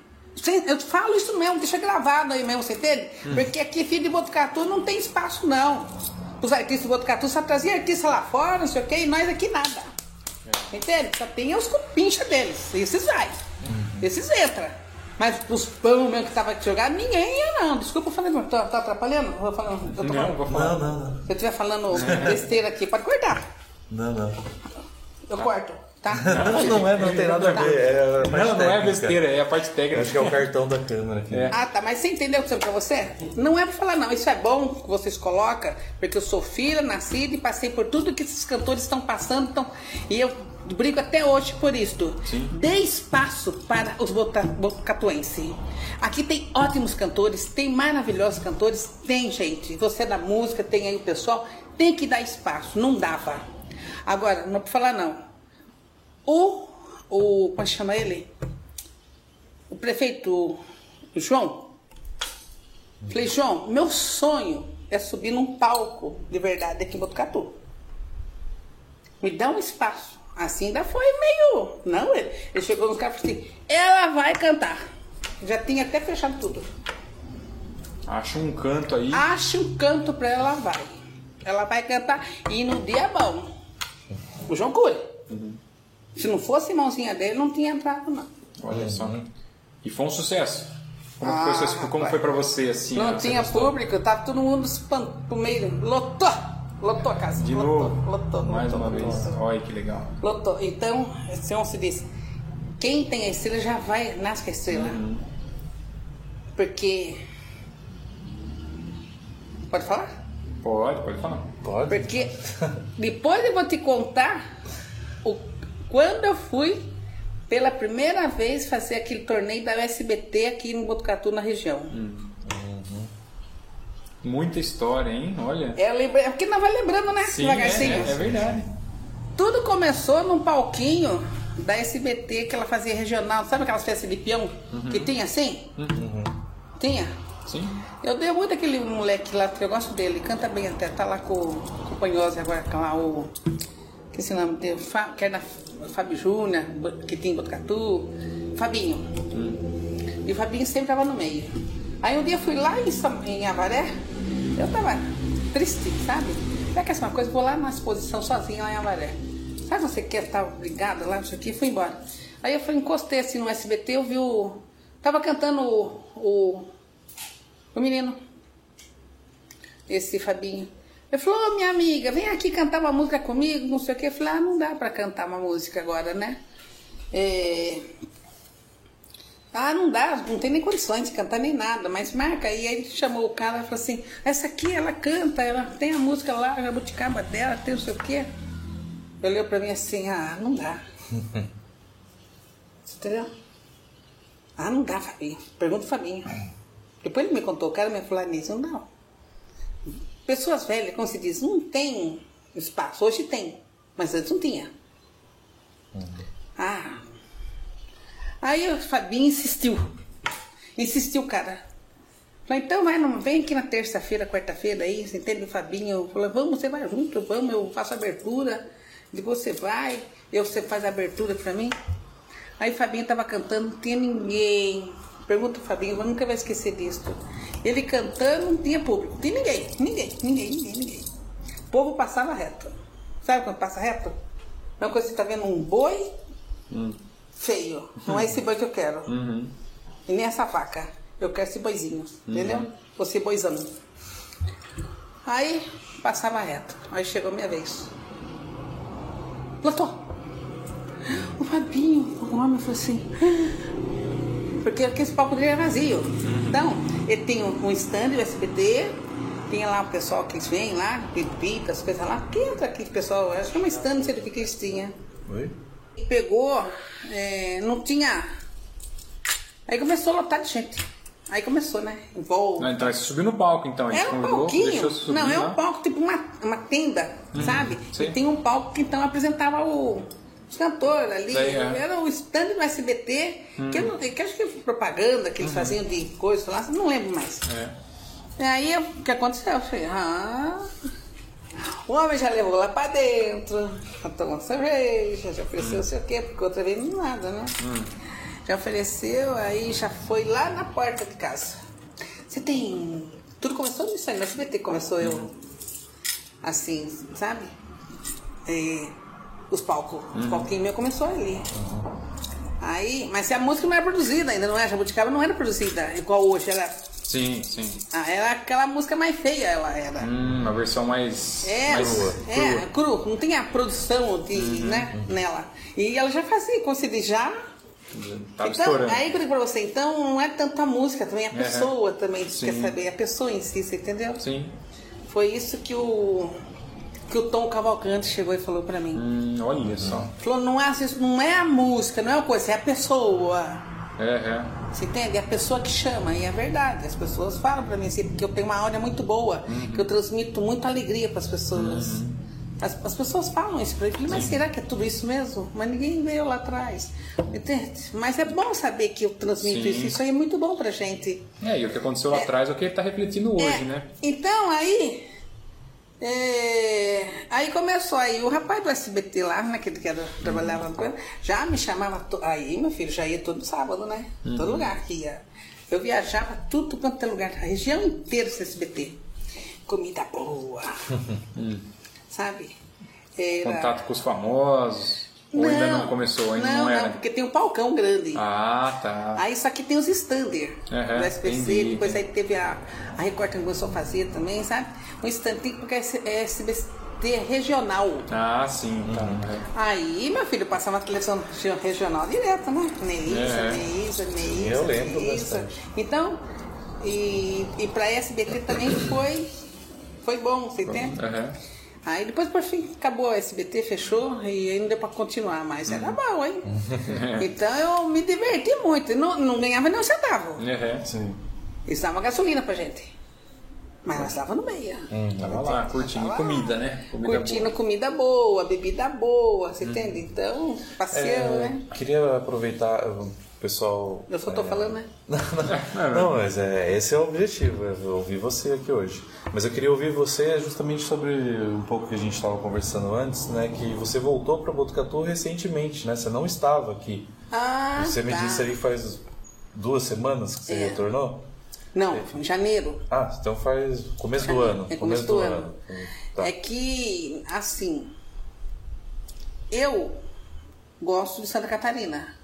Eu falo isso mesmo, deixa gravado aí mesmo, você entende? Hum. Porque aqui, filho de Botucatu, não tem espaço, não. Os artistas de Botucatu só traziam artista lá fora, não sei o quê, e nós aqui nada. É. Entende? Só tem os cupincha deles. Esses vai. Uhum. Esses entram. Mas os pão mesmo que tava aqui jogado, ninguém ia, não. Desculpa, eu falei, tô, tô atrapalhando? Eu tô falando, eu tô Não, falando. vou falar. Não, não, não. Se eu estiver falando besteira aqui, pode cortar. Não, não. Eu corto, tá? Não, não é, não tem nada a ver. É a parte Não, não é besteira, é a parte técnica. Acho que é o cartão da câmera aqui. É. Ah, tá, mas você entendeu o que eu pra você? Não é pra falar, não. Isso é bom que vocês colocam, porque eu sou filha, nascida e passei por tudo que esses cantores estão passando. Então, e eu brigo até hoje por isto. Sim. Dê espaço para os botucatuenses. Aqui tem ótimos cantores, tem maravilhosos cantores, tem gente. Você é da música, tem aí o pessoal, tem que dar espaço, não dava. Agora, não é pra falar não. O, o como é chama ele? O prefeito João. Falei, João, meu sonho é subir num palco de verdade aqui em Botucatu. Me dá um espaço. Assim ainda foi meio. Não, ele, ele chegou nos caras e falou assim: ela vai cantar. Já tinha até fechado tudo. Acha um canto aí. Acha um canto pra ela, vai. Ela vai cantar. E no dia bom. O João Cury. Se não fosse mãozinha dele, não tinha entrado, não. Olha só. E foi um sucesso. Como, Ah, foi, como rapaz. foi pra você assim? não né? Você tinha gostou? público, tava todo mundo espan- pro meio. Lotou! Lotou a casa. De lotou, novo. Lotou, Mais lotou, uma lotou, vez. lotou. Olha que legal. Lotou. Então, esse se diz: quem tem a estrela já vai, nasce com a estrela. Uhum. Porque. Pode falar? Pode, pode falar. Pode? Porque depois eu vou te contar quando eu fui pela primeira vez fazer aquele torneio da USBT aqui em Botucatu, na região. Muita história, hein? Olha. É, lembrei, porque não vai lembrando, né? Sim, é, Devagarzinho. é, é verdade. Tudo começou num palquinho da SBT que ela fazia regional. Sabe aquelas festas de peão que tinha assim? Tinha. Sim. Eu dei muito aquele moleque lá, que eu gosto dele, canta bem até, tá lá com, com o Panhose agora, com lá o. Que esse nome dele? Fa, que é na Fábio Júnior, que tem em Botucatu. Fabinho. E o Fabinho sempre tava no meio. Aí um dia eu fui lá em, São- em Avaré, eu tava triste, sabe? Será que é uma coisa? Vou lá na exposição sozinha lá em Avaré. Sabe você quer estar obrigada lá, isso aqui? Fui embora. Aí eu fui, encostei assim no SBT, eu vi o. Tava cantando o- o o menino, esse Fabinho. Ele falou, "Ô, minha amiga, vem aqui cantar uma música comigo, não sei o quê. Eu falei, ah, não dá pra cantar uma música agora, né? É... Ah, não dá, não tem nem condições de cantar nem nada, mas marca. aí. Aí ele chamou o cara e falou assim, essa aqui ela canta, ela tem a música lá, a jabuticaba dela, tem não sei o quê. Ele olhou pra mim assim, ah, não dá. Você [LAUGHS] Entendeu? Ah, não dá, Fabinho. Pergunta o Fabinho. Depois ele me contou, o cara me falou nisso. Não. Pessoas velhas, como se diz, não tem espaço. Hoje tem, mas antes não tinha. Ah. Aí o Fabinho insistiu. Insistiu, cara. Falei, então vai, não, vem aqui na terça-feira, quarta-feira aí, você entende? O Fabinho falou, vamos, você vai junto, vamos, eu faço abertura. Depois você vai, eu, você faz a abertura pra mim. Aí o Fabinho tava cantando, não tinha ninguém. Pergunta o Fabinho, eu nunca vai esquecer disso. Ele cantando, não tinha público. Não tinha ninguém, ninguém, ninguém, ninguém, ninguém. O povo passava reto. Sabe quando passa reto? É uma coisa que você tá vendo um boi feio. Não é esse boi que eu quero. Uhum. E nem essa vaca. Eu quero esse boizinho. Entendeu? Você boizão. Aí passava reto. Aí chegou a minha vez. Lotou. O Fabinho, o homem falou assim. Porque aquele palco dele era vazio. Então, ele tem um, stand do SBT, tinha lá o pessoal que eles vêm lá, pipa, as coisas lá. Quem entra aqui, pessoal? Acho que é um stand, não sei do que, que eles tinham. Oi? E pegou, é, não tinha. Aí começou a lotar de gente. Aí começou, né? Volta. Ah, então você subiu no palco, então. Era um convidou, palquinho. subir Não, é um palco, tipo uma, uma tenda, sabe? sim. E tem um palco que então apresentava o, os cantores ali. É. Hum. Era o stand do SBT, que eu não que eu acho que foi propaganda que eles faziam de coisas lá, não lembro mais. Uhum. É. E aí o que aconteceu? Eu falei, ah. O homem já levou lá pra dentro, já tomou cerveja, já ofereceu não sei o quê, porque outra vez nada, né? Já ofereceu, aí já foi lá na porta de casa. Você tem. Tudo começou nisso aí, no SBT começou eu. Assim, sabe? É, os palcos. Os palquinhos meus começou ali. Aí, mas se a música não era produzida ainda, não é? A Jabuticaba não era produzida igual hoje. Ela, Sim, sim. ah, era aquela música mais feia, ela era. Hum, uma versão mais. É, mais é, cru, não tinha produção de, né, nela. E ela já fazia, diz, já. Tava então, estourando. aí eu digo pra você, então não é tanto a música, também a Uhum. pessoa também Sim. quer saber, a pessoa em si, você entendeu? Sim. Foi isso que o que o Tom Cavalcante chegou e falou pra mim. Hum, olha só. Falou, não é, isso não é a música, não é uma coisa, é a pessoa. É, é. Você entende? É a pessoa que chama, e é verdade. As pessoas falam pra mim assim, porque eu tenho uma áurea muito boa, Uhum. que eu transmito muita alegria pras pessoas. As, as pessoas falam isso pra mim, mas será que é tudo isso mesmo? Mas ninguém veio lá atrás. Entende? Mas é bom saber que eu transmito Sim. isso, isso aí é muito bom pra gente. É, e o que aconteceu lá atrás é o que ele tá refletindo hoje, É, né? Então, aí. É, aí começou aí, o rapaz do SBT lá, naquele que era, trabalhava com ele, já me chamava. to- Aí, meu filho, já ia todo sábado, né? Uhum. Todo lugar que ia. Eu viajava tudo quanto é lugar, a região inteira do SBT. Comida boa. [LAUGHS] Sabe? Era- Contato com os famosos. Ou ainda não começou, ainda não, não, era. não, porque tem um palcão grande. Ah, tá. Aí só que tem os stander Aham, do SPC, entendi. depois aí teve a, a Record que começou a fazer também, sabe? Um tem porque é SBC regional. Ah, sim, tá. Uhum. é. Aí, meu filho, passava na televisão regi- regional direto, né? Neisa, É. Neisa, Neisa. eu lembro Neisa. bastante. Então, e, e pra SBT também foi, foi bom, você entende? Aham. Aí depois, por fim, acabou o SBT, fechou e aí não deu pra continuar mais. Era bom, hein? [LAUGHS] então eu me diverti muito. Não, não ganhava nem um centavo. Aham. Sim. Eles davam gasolina pra gente. Mas nós estávamos no meio. Tava lá, curtindo Tava lá. comida, né? Comida Curtindo boa. comida boa, bebida boa, você entende? Então, passeio, É, né? Queria aproveitar, o pessoal. Eu só tô é, falando, né? [LAUGHS] Não, mas é, esse é o objetivo, é ouvir você aqui hoje. Mas eu queria ouvir você justamente sobre um pouco que a gente estava conversando antes, né? Que você voltou para Botucatu recentemente, né? Você não estava aqui. Ah, você me tá. disse aí faz duas semanas que você É. retornou? Não, em janeiro. Ah, então faz começo do Janeiro, ano. é começo do ano. Tá. É que, assim, eu gosto de Santa Catarina.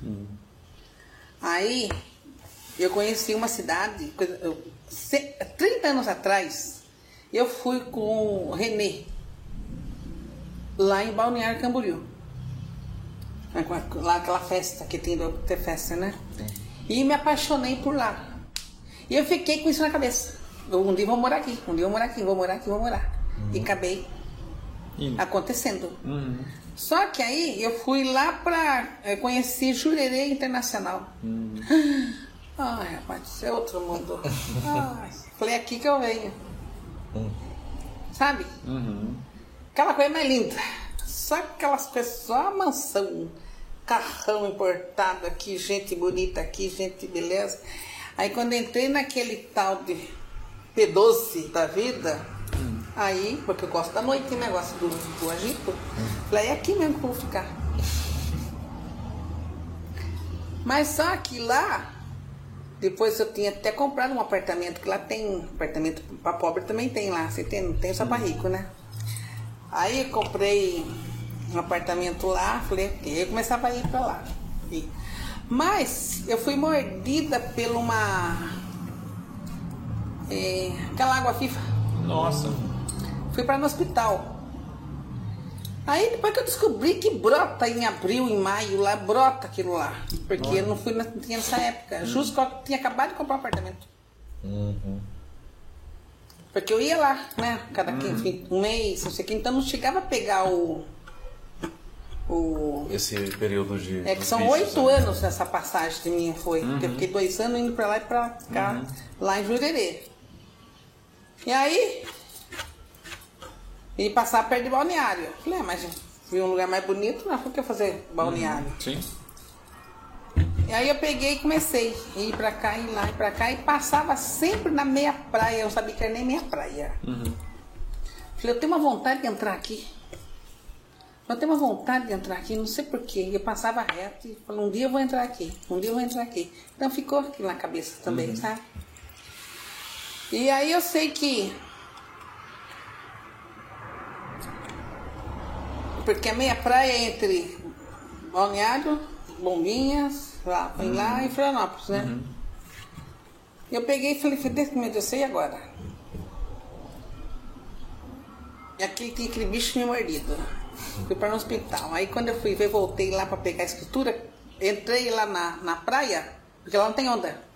Aí, eu conheci uma cidade, coisa- eu, se- 30 anos atrás, eu fui com o Renê, lá em Balneário Camboriú. Lá aquela festa que tem do festa, né? E me apaixonei por lá. E eu fiquei com isso na cabeça. Eu, um dia eu vou morar aqui, um dia eu vou morar aqui, vou morar aqui, vou morar. E acabei Indo. acontecendo. Uhum. Só que aí eu fui lá pra eh, conhecer Jurerê Internacional. [LAUGHS] Ai, rapaz, isso é outro mundo. Ai, falei, aqui que eu venho. Sabe? Uhum. Aquela coisa mais linda. Só aquelas coisas, só a mansão, carrão importado aqui, gente bonita aqui, gente beleza. Aí quando entrei naquele tal de P12 da vida, aí, porque eu gosto da noite, né? Gosto do, do agito, falei, é aqui mesmo que eu vou ficar. Mas só que lá, depois eu tinha até comprado um apartamento, que lá tem apartamento para pobre também tem lá, você tem, tem só para rico, né? Aí eu comprei um apartamento lá, falei, ok, eu começava a ir para lá. E Mas eu fui mordida por uma. É, aquela água FIFA. Nossa. Fui para no hospital. Aí depois que eu descobri que brota em abril, em maio, lá brota aquilo lá. Porque eu não fui na, não tinha nessa época. Justo que eu tinha acabado de comprar um apartamento. Porque eu ia lá, né? Cada quinze- um mês, não sei o que. Então não chegava a pegar o. O. Esse período de. É que são oito né? anos essa passagem de minha foi. Porque eu fiquei dois anos indo pra lá e pra cá, lá em Jurerê. E aí, e passar perto de balneário. Falei, ah, mas fui um lugar mais bonito, não foi eu fazer balneário. Sim. E aí eu peguei e comecei a ir pra cá, ir lá, ir pra cá, e passava sempre na meia praia. Eu sabia que era nem meia praia. Falei, eu tenho uma vontade de entrar aqui. Eu tenho uma vontade de entrar aqui, não sei porquê. Eu passava reto e falei, um dia eu vou entrar aqui, um dia eu vou entrar aqui. Então ficou aqui na cabeça também, sabe? E aí eu sei que. Porque a meia praia é entre Balneário, Bombinhas, lá, foi lá e Florianópolis, né? Eu peguei e falei, Deus meu Deus, eu sei agora. E aqui tinha aquele bicho me mordido. Fui para o hospital. Aí quando eu fui ver, voltei lá para pegar a escritura, entrei lá na, na praia, porque lá não tem onda.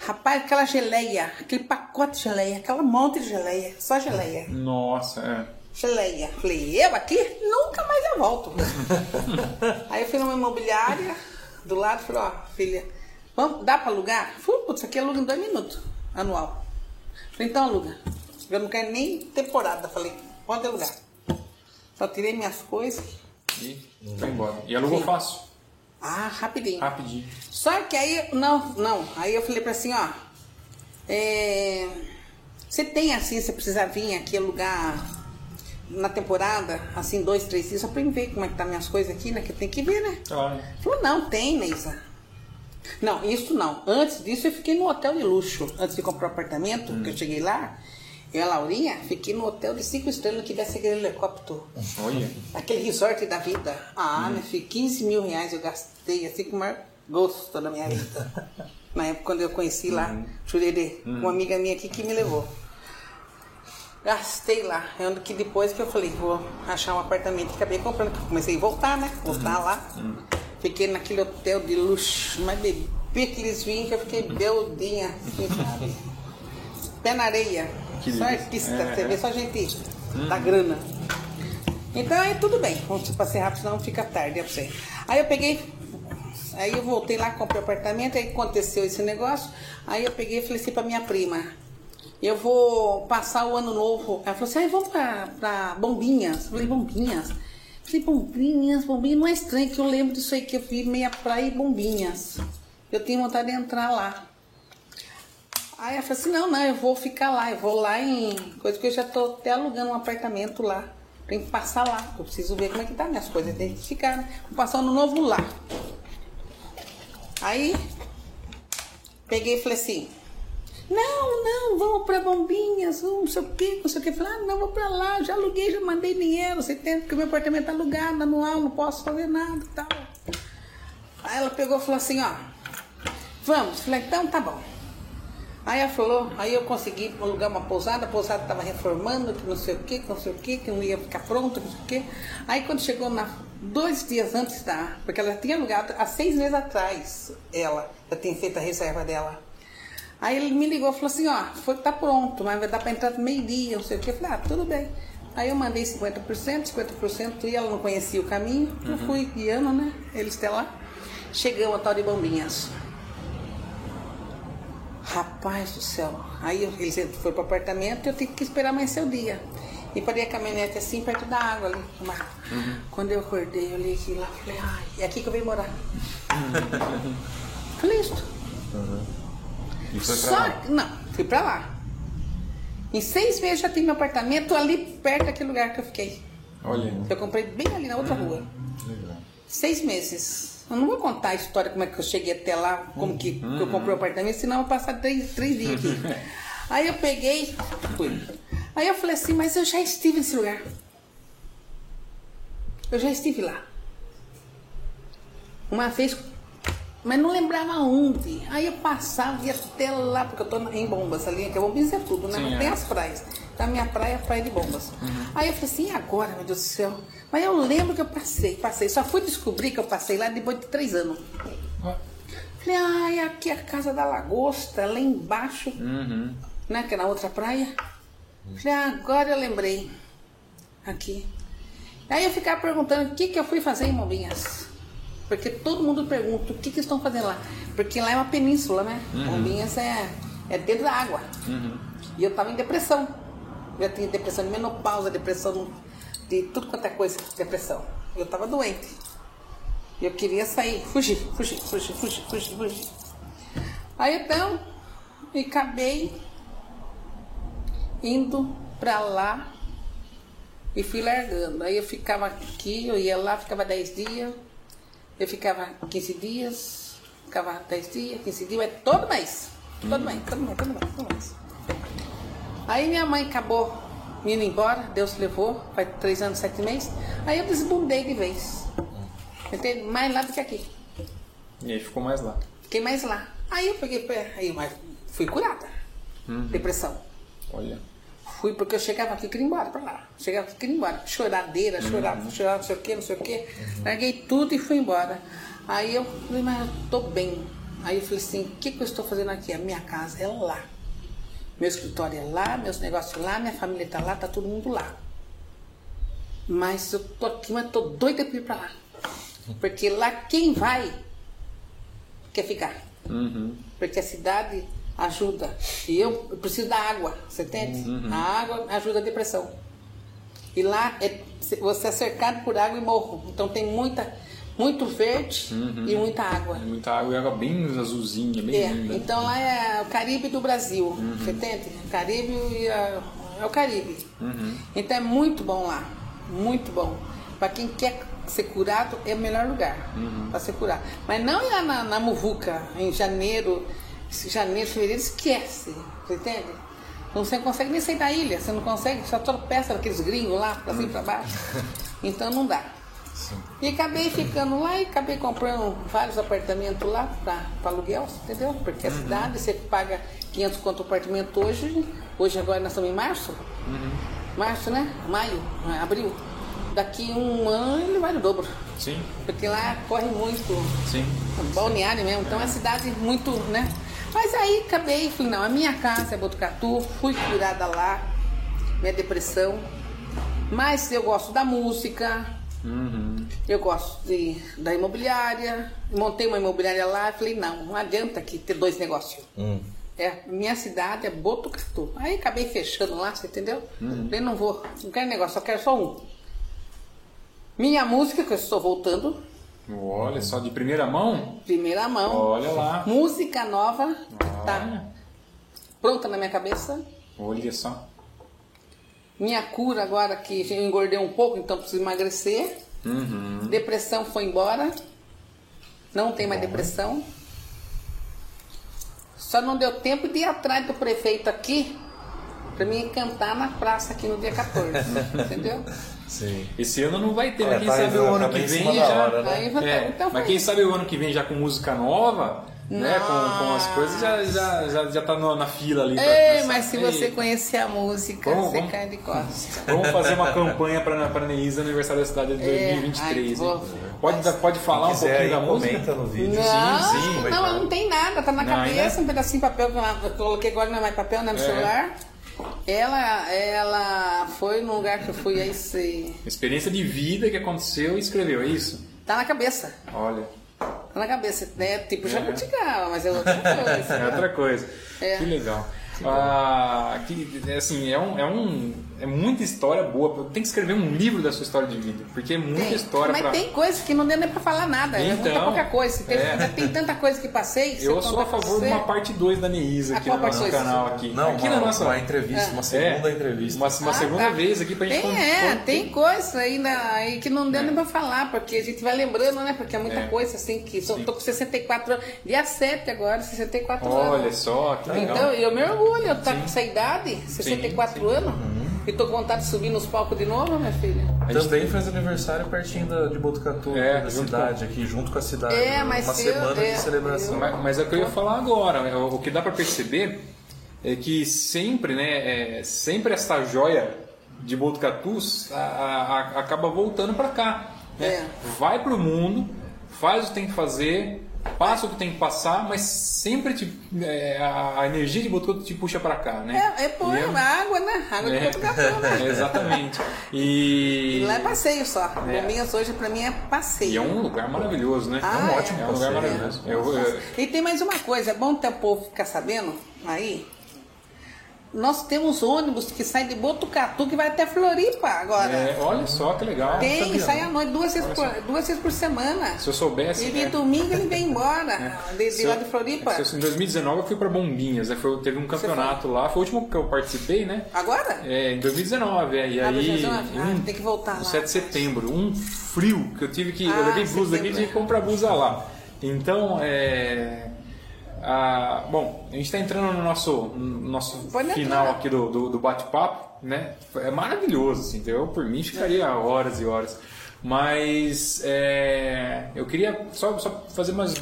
Rapaz, aquela geleia, aquele pacote de geleia, aquela monte de geleia, só geleia. Nossa, é. Geleia. Falei, eu aqui? Nunca mais eu volto. [LAUGHS] Aí eu fui numa imobiliária do lado e falei, ó, filha, vamos, dá pra alugar? Falei, putz, isso aqui aluga em dois minutos, anual. Falei, então aluga. Eu não quero nem temporada. Falei, pode alugar. Só tirei minhas coisas. E foi embora. E alugou Sim. fácil. Ah, rapidinho. Rapidinho. Só que aí, não, não. Aí eu falei pra assim, ó. é, você tem assim, você precisa vir aqui alugar na temporada, assim, dois, três dias, só pra eu ver como é que tá minhas coisas aqui, né? Que tem que ver, né? Claro. Falou, não, tem, Neisa. Não, isso não. Antes disso eu fiquei no hotel de luxo. Antes de comprar o apartamento, que eu cheguei lá, eu e a Laurinha, fiquei no hotel de cinco estrelas que desce aquele helicóptero. Olha. Aquele resort da vida. Ah, Hum. meu filho, 15 mil reais eu gastei, assim com o maior gosto da minha vida. [LAUGHS] Na época quando eu conheci lá, Uhum. Churerê, uma amiga minha aqui que me levou. Gastei lá. Eu que depois que eu falei, vou achar um apartamento e acabei comprando. Comecei a voltar, né? Voltar Uhum. lá. Fiquei naquele hotel de luxo, mas bebi aqueles vinhos que eu fiquei beldinha, assim, sabe? [LAUGHS] Pé na areia. Que só artista, É, você é. vê só gente da grana. Então aí tudo bem, vamos pra ser rápido, senão fica tarde é pra você. Aí eu peguei, aí eu voltei lá, comprei o apartamento, aí aconteceu esse negócio, aí eu peguei e falei assim pra minha prima, eu vou passar o ano novo. Ela falou assim, aí vamos pra, pra Bombinhas. Eu falei, Bombinhas? Eu falei, Bombinhas, Bombinhas, não é estranho que eu lembro disso aí que eu vi meia praia e Bombinhas. Eu tenho vontade de entrar lá. Aí ela falou assim, não, não, eu vou ficar lá, eu vou lá em. Coisa que eu já tô até alugando um apartamento lá. Tem que passar lá. Eu preciso ver como é que tá minhas coisas. Tem que ficar, né? Vou passar ano novo lá. Aí peguei e falei assim, não, não, vamos pra bombinhas, não sei o quê, não sei o quê. Eu Falei, ah, não, vou pra lá, já aluguei, já mandei dinheiro, você tem, porque meu apartamento tá alugado, anual, não posso fazer nada e tal. Aí ela pegou e falou assim, ó, vamos. Falei, então tá bom. Aí ela falou, aí eu consegui alugar uma pousada, a pousada estava reformando, que não sei o que, que não sei o que, que não ia ficar pronto, que não sei o que. Aí quando chegou na, dois dias antes da. Porque ela tinha alugado há seis meses atrás, ela, já tinha feito a reserva dela. Aí ele me ligou e falou assim, ó, foi, tá pronto, mas vai dar para entrar meio-dia, não sei o que. Eu falei, ah, tudo bem. Aí eu mandei 50%, 50% e ela não conhecia o caminho, eu fui guiando, né? Eles até lá. Chegamos a tal de bombinhas. Rapaz do céu. Aí eles foram pro apartamento e eu tive que esperar amanhecer o dia. E parei a caminhonete assim, perto da água ali. mar. Quando eu acordei, eu olhei aqui lá falei, ai, é aqui que eu venho morar. falei isso. E foi pra Só lá. não, fui pra lá. Em seis meses já tive meu apartamento ali perto daquele lugar que eu fiquei. Olha. Eu comprei bem ali na outra rua. Legal. Seis meses. Eu não vou contar a história como é que eu cheguei até lá, como que, que eu comprei o apartamento, senão eu vou passar três, três dias aqui. [LAUGHS] Aí eu peguei, fui. Aí eu falei assim, mas eu já estive nesse lugar. Eu já estive lá. Uma vez mas não lembrava onde. Aí eu passava, ia até lá, porque eu tô em Bombas ali, que é Bombas é tudo, né? Sim, Não tem é. as praias. Então a minha praia é a praia de Bombas. Aí eu falei assim, e agora, meu Deus do céu? Mas eu lembro que eu passei, passei. Só fui descobrir que eu passei lá depois de três anos. Falei, ai, aqui é a casa da lagosta, lá embaixo, Uhum. né? Que é na outra praia. Falei, ah, agora eu lembrei. Aqui. Aí eu ficava perguntando o que, que eu fui fazer em Bombinhas. Porque todo mundo pergunta o que, que estão fazendo lá. Porque lá é uma península, né? Bombinhas é, é dentro da água. E eu estava em depressão. Eu tinha depressão de menopausa, depressão de tudo quanto é coisa, depressão. Eu estava doente. Eu queria sair, fugir, fugir, fugir, fugir, fugir, fugir. Aí então, e acabei indo pra lá e fui largando. Aí eu ficava aqui, eu ia lá, ficava 10 dias, eu ficava 15 dias, ficava 10 dias, 15 dias, mas todo mês. Todo mês, todo mês, todo mês, todo mês. Aí minha mãe acabou indo embora, Deus levou, faz três anos, sete meses. Aí eu desbundei de vez. Entende? Mais lá do que aqui. E aí ficou mais lá. Fiquei mais lá. Aí eu peguei, aí mas fui curada. Depressão. Olha. Fui porque eu chegava aqui e queria ir embora pra lá. Chegava aqui e queria ir embora. Choradeira, chorava, chorava, não sei o que, não sei o que. Larguei tudo e fui embora. Aí eu falei, mas eu tô bem. Aí eu falei assim, o que, que eu estou fazendo aqui? A minha casa é lá. Meu escritório é lá, meus negócios lá, minha família tá lá, tá todo mundo lá. Mas eu tô aqui, mas tô doida pra ir pra lá. Porque lá quem vai quer ficar. Uhum. Porque a cidade ajuda. E eu, eu preciso da água, você entende? A água ajuda a depressão. E lá é, você é cercado por água e morro. Então tem muita, muito verde e muita água. É muita água e água bem azulzinha, bem É, linda. então lá é o Caribe do Brasil, Uhum. você entende? O Caribe e a- é o Caribe. Uhum. Então é muito bom lá, muito bom. Para quem quer ser curado, é o melhor lugar Uhum. para ser curado. Mas não lá na, na Muvuca, em janeiro, janeiro, fevereiro, esquece, você entende? Então você não consegue nem sair da ilha, você não consegue, só tropeça naqueles gringos lá, pra cima e pra baixo. Então não dá. E acabei ficando lá e acabei comprando vários apartamentos lá para aluguel, entendeu? Porque a cidade, você paga 500 conto o apartamento hoje, hoje agora nós estamos em março, março, né? Maio, abril. Daqui um ano ele vai no dobro, Sim, porque lá corre muito, sim. balneário mesmo, então é. uma cidade muito, né? Mas aí acabei, fui, não, a minha casa é Botucatu, fui curada lá, minha depressão, mas eu gosto da música, Uhum. eu gosto de, da imobiliária, montei uma imobiliária lá e falei, não, não adianta aqui ter dois negócios. Hum. É, minha cidade é Botucatu. Aí acabei fechando lá, você entendeu? Falei, não vou, não quero negócio, só quero só um. Minha música, que eu estou voltando, Olha só, de primeira mão. primeira mão. Olha lá. Música nova, tá Olha. pronta na minha cabeça. Olha só. Minha cura agora que eu engordei um pouco, então preciso emagrecer. Uhum. Depressão foi embora. Não tem mais depressão. Só não deu tempo de ir atrás do prefeito aqui para mim cantar na praça aqui no dia 14. [LAUGHS] entendeu? Sim. Esse ano não vai ter, É, mas quem tá sabe o ano tá que vem já. hora, né? É, então mas quem sabe o ano que vem já com música nova, né? Com, com as coisas já, já, já, já tá no- na fila ali. pra Ei, mas se Ei, você conhecer a música, Vamos, você vamos. cai de costas. [LAUGHS] Vamos fazer uma campanha para para Neísa aniversário da cidade de É, 2023. ai, hein? vou- Pode, pode falar um pouquinho aí, da música? comenta no vídeo. Não, sim, sim. não, ela não tem nada, tá na Não, cabeça, ainda? um pedacinho de papel que eu coloquei agora não é mais papel, não é no É. celular. Ela, ela foi num lugar que eu fui aí se. Experiência de vida que aconteceu e escreveu, é isso? Tá na cabeça. Olha, na cabeça, né? Tipo jabuticaba, mas é outra [LAUGHS] coisa. é outra coisa. É. Que legal. Ah, que, assim, é, um, é, um, é muita história boa. Tem que escrever um livro da sua história de vida, porque é muita Tem, história mas pra... tem coisa que não deu nem pra falar nada, é muita Então, pouca coisa. Tem, é. tem tanta coisa que passei. se Eu sou a favor de uma parte 2 da Neísa aqui no nosso canal. Aqui, Não, aqui uma, na nossa... uma entrevista, uma segunda entrevista. Uma, uma Ah, segunda tá. vez aqui pra gente... Tem, é, tem coisa ainda aí que não deu É. nem pra falar, porque a gente vai lembrando, né? Porque é muita É. coisa assim, que sou, Sim. tô com 64 anos, dia 7 agora, 64 Olha anos. só, que legal. Então, eu me orgulho, eu tô com essa idade, 64 sim. anos. E tô com vontade de subir nos palcos de novo, minha filha. A gente Também faz aniversário pertinho da, de Botucatu, É, da cidade, aqui, junto com a cidade. É, mas Uma eu- semana é, de celebração. Mas, mas é o que eu ia falar agora. é, O que dá para perceber é que sempre, né, é, sempre essa joia de Botucatu a- a- a- acaba voltando para cá. né? É. Vai para o mundo, faz o que tem que fazer, passa o que tem que passar, mas sempre te- é, a, energia de Botucatu te puxa para cá, né? É, é pô, E é água, né? Água de É. Botucatu, né? [LAUGHS] Exatamente. E, E lá é passeio só. É. Domingas hoje pra mim é passeio. e é um lugar maravilhoso, né? Ah, é um ótimo é. é um lugar passeio, maravilhoso. Eu- eu- E tem mais uma coisa, é bom até o povo ficar sabendo aí. Nós temos ônibus que sai de Botucatu que vai até Floripa agora. é, olha só que legal. tem, sabia, sai não. à noite, duas vezes, por, duas vezes por semana. Se eu soubesse. E de né? domingo ele vem embora, [LAUGHS] de, de Se lá de Floripa. eu- Em 2019 eu fui para Bombinhas, né? Foi- teve um campeonato lá, foi o último que eu participei, né? Agora? É, em 2019, é, e Ah, aí. 2019? Ah, um- tem que voltar no lá. 7 de setembro, um frio que eu tive que. Ah, eu levei blusa daqui e tive que é. comprar blusa lá. Então, é. Ah, bom, a gente está entrando no nosso, no nosso Pode final entrar. aqui do, do, do bate-papo, né? É maravilhoso, assim, entendeu? Por mim ficaria horas e horas. Mas é, eu queria só, só fazer mais,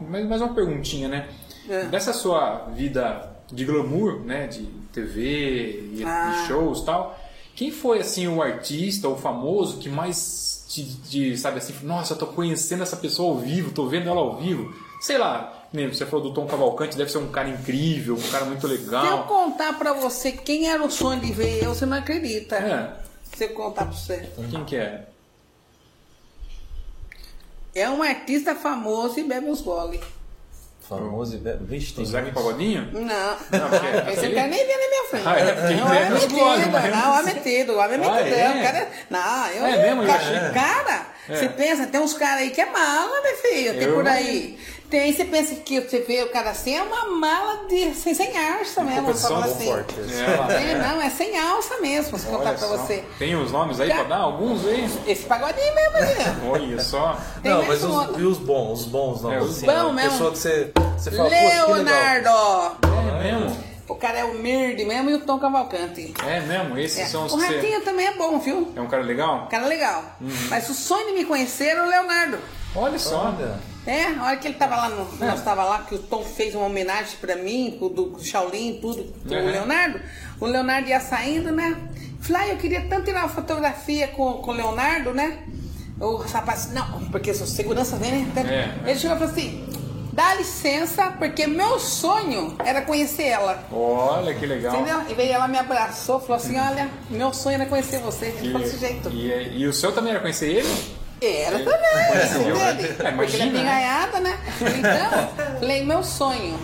mais, mais uma perguntinha, né? É. Dessa sua vida de glamour, né? De TV e, Ah. shows tal. Quem foi, assim, o artista, o famoso que mais te, te, sabe assim, nossa, eu tô conhecendo essa pessoa ao vivo, tô vendo ela ao vivo. Sei lá, nem você falou do Tom Cavalcante, deve ser um cara incrível, um cara muito Se eu legal. contar pra você quem era o sonho de ver eu, você não acredita. É, Se eu contar pra você. quem que é? É um artista famoso e bebe uns gole. Famoso e velho. Vixe, O tem Zeca muitos. Pagodinho? Não. Não, porque é- Esse cara nem vê na minha frente. Ah, é? Porque Não, ele é é metido, gole, mas- não, é metido, o homem é Ah, metido. é? O cara, não, eu, É mesmo? Eu cara, achei. cara, É. você pensa, tem uns caras aí que é mala, meu filho, tem Eu por aí. Tem, você pensa que você vê o cara assim, é uma mala de, sem, sem alça mesmo, bom assim. forte. É. É, não, é sem alça mesmo, se contar pra você. Tem os nomes aí pra dar? Alguns aí? Esse pagodinho mesmo, né? Olha só. Tem Não, mas um os, e os bons, os bons não. É, os assim, bons mesmo. pessoa que você, você fala, "Pô, que legal." Leonardo! É mesmo? O cara é o Mirde mesmo e o Tom Cavalcante. É mesmo? Esses É. são os O que você... Ratinho também é bom, viu? É um cara legal? Cara legal. Mas o sonho de me conhecer era o Leonardo. Olha só. Olha. É, a hora que ele tava lá, no, É. nós tava lá, que o Tom fez uma homenagem pra mim, pro- do Shaolin, tudo, pro Uhum. Leonardo. O Leonardo ia saindo, né? Falei, ah, eu queria tanto tirar uma fotografia com, com o Leonardo, né? O rapaz, não, porque o segurança vem, né? É. Ele chegou e falou assim, dá licença, porque meu sonho era conhecer ela. Olha que legal. Entendeu? E veio ela me abraçou, falou assim, olha, meu sonho era conhecer você. Ele falou desse jeito. E, e o seu também era conhecer ele? Era Ele também, né? entende? É, Porque ele é né? pingaiada, né? Então, [LAUGHS] falei, meu sonho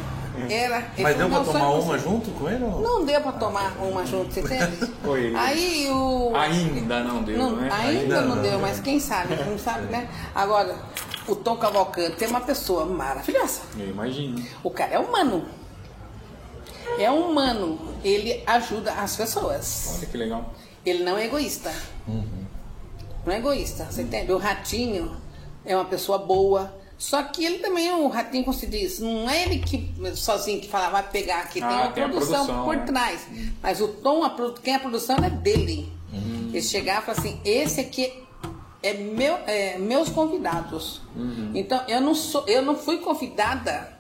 era. esse Mas deu pra tomar sonho- uma junto com ele? ou Não. Deu pra tomar uma junto, você entende? [LAUGHS] Foi. Aí o. Ainda não deu, Não, né? ainda não, não. deu, mas quem sabe, não sabe, né? Agora, o Tom Cavalcante é uma pessoa maravilhosa. Eu imagino. O cara é humano. É humano. Ele ajuda as pessoas. Olha que legal. Ele não é egoísta. Não é egoísta, você entende? O ratinho é uma pessoa boa. Só que ele também, o ratinho, como se diz, não é ele que sozinho que fala, vai pegar aqui, tem Ah, uma tem a produção, produção, por né? trás. Mas o tom, a, quem é a produção é dele. Ele chegar e falar assim, esse aqui é, meu, é meus convidados. Então, eu não, sou, eu não fui convidada.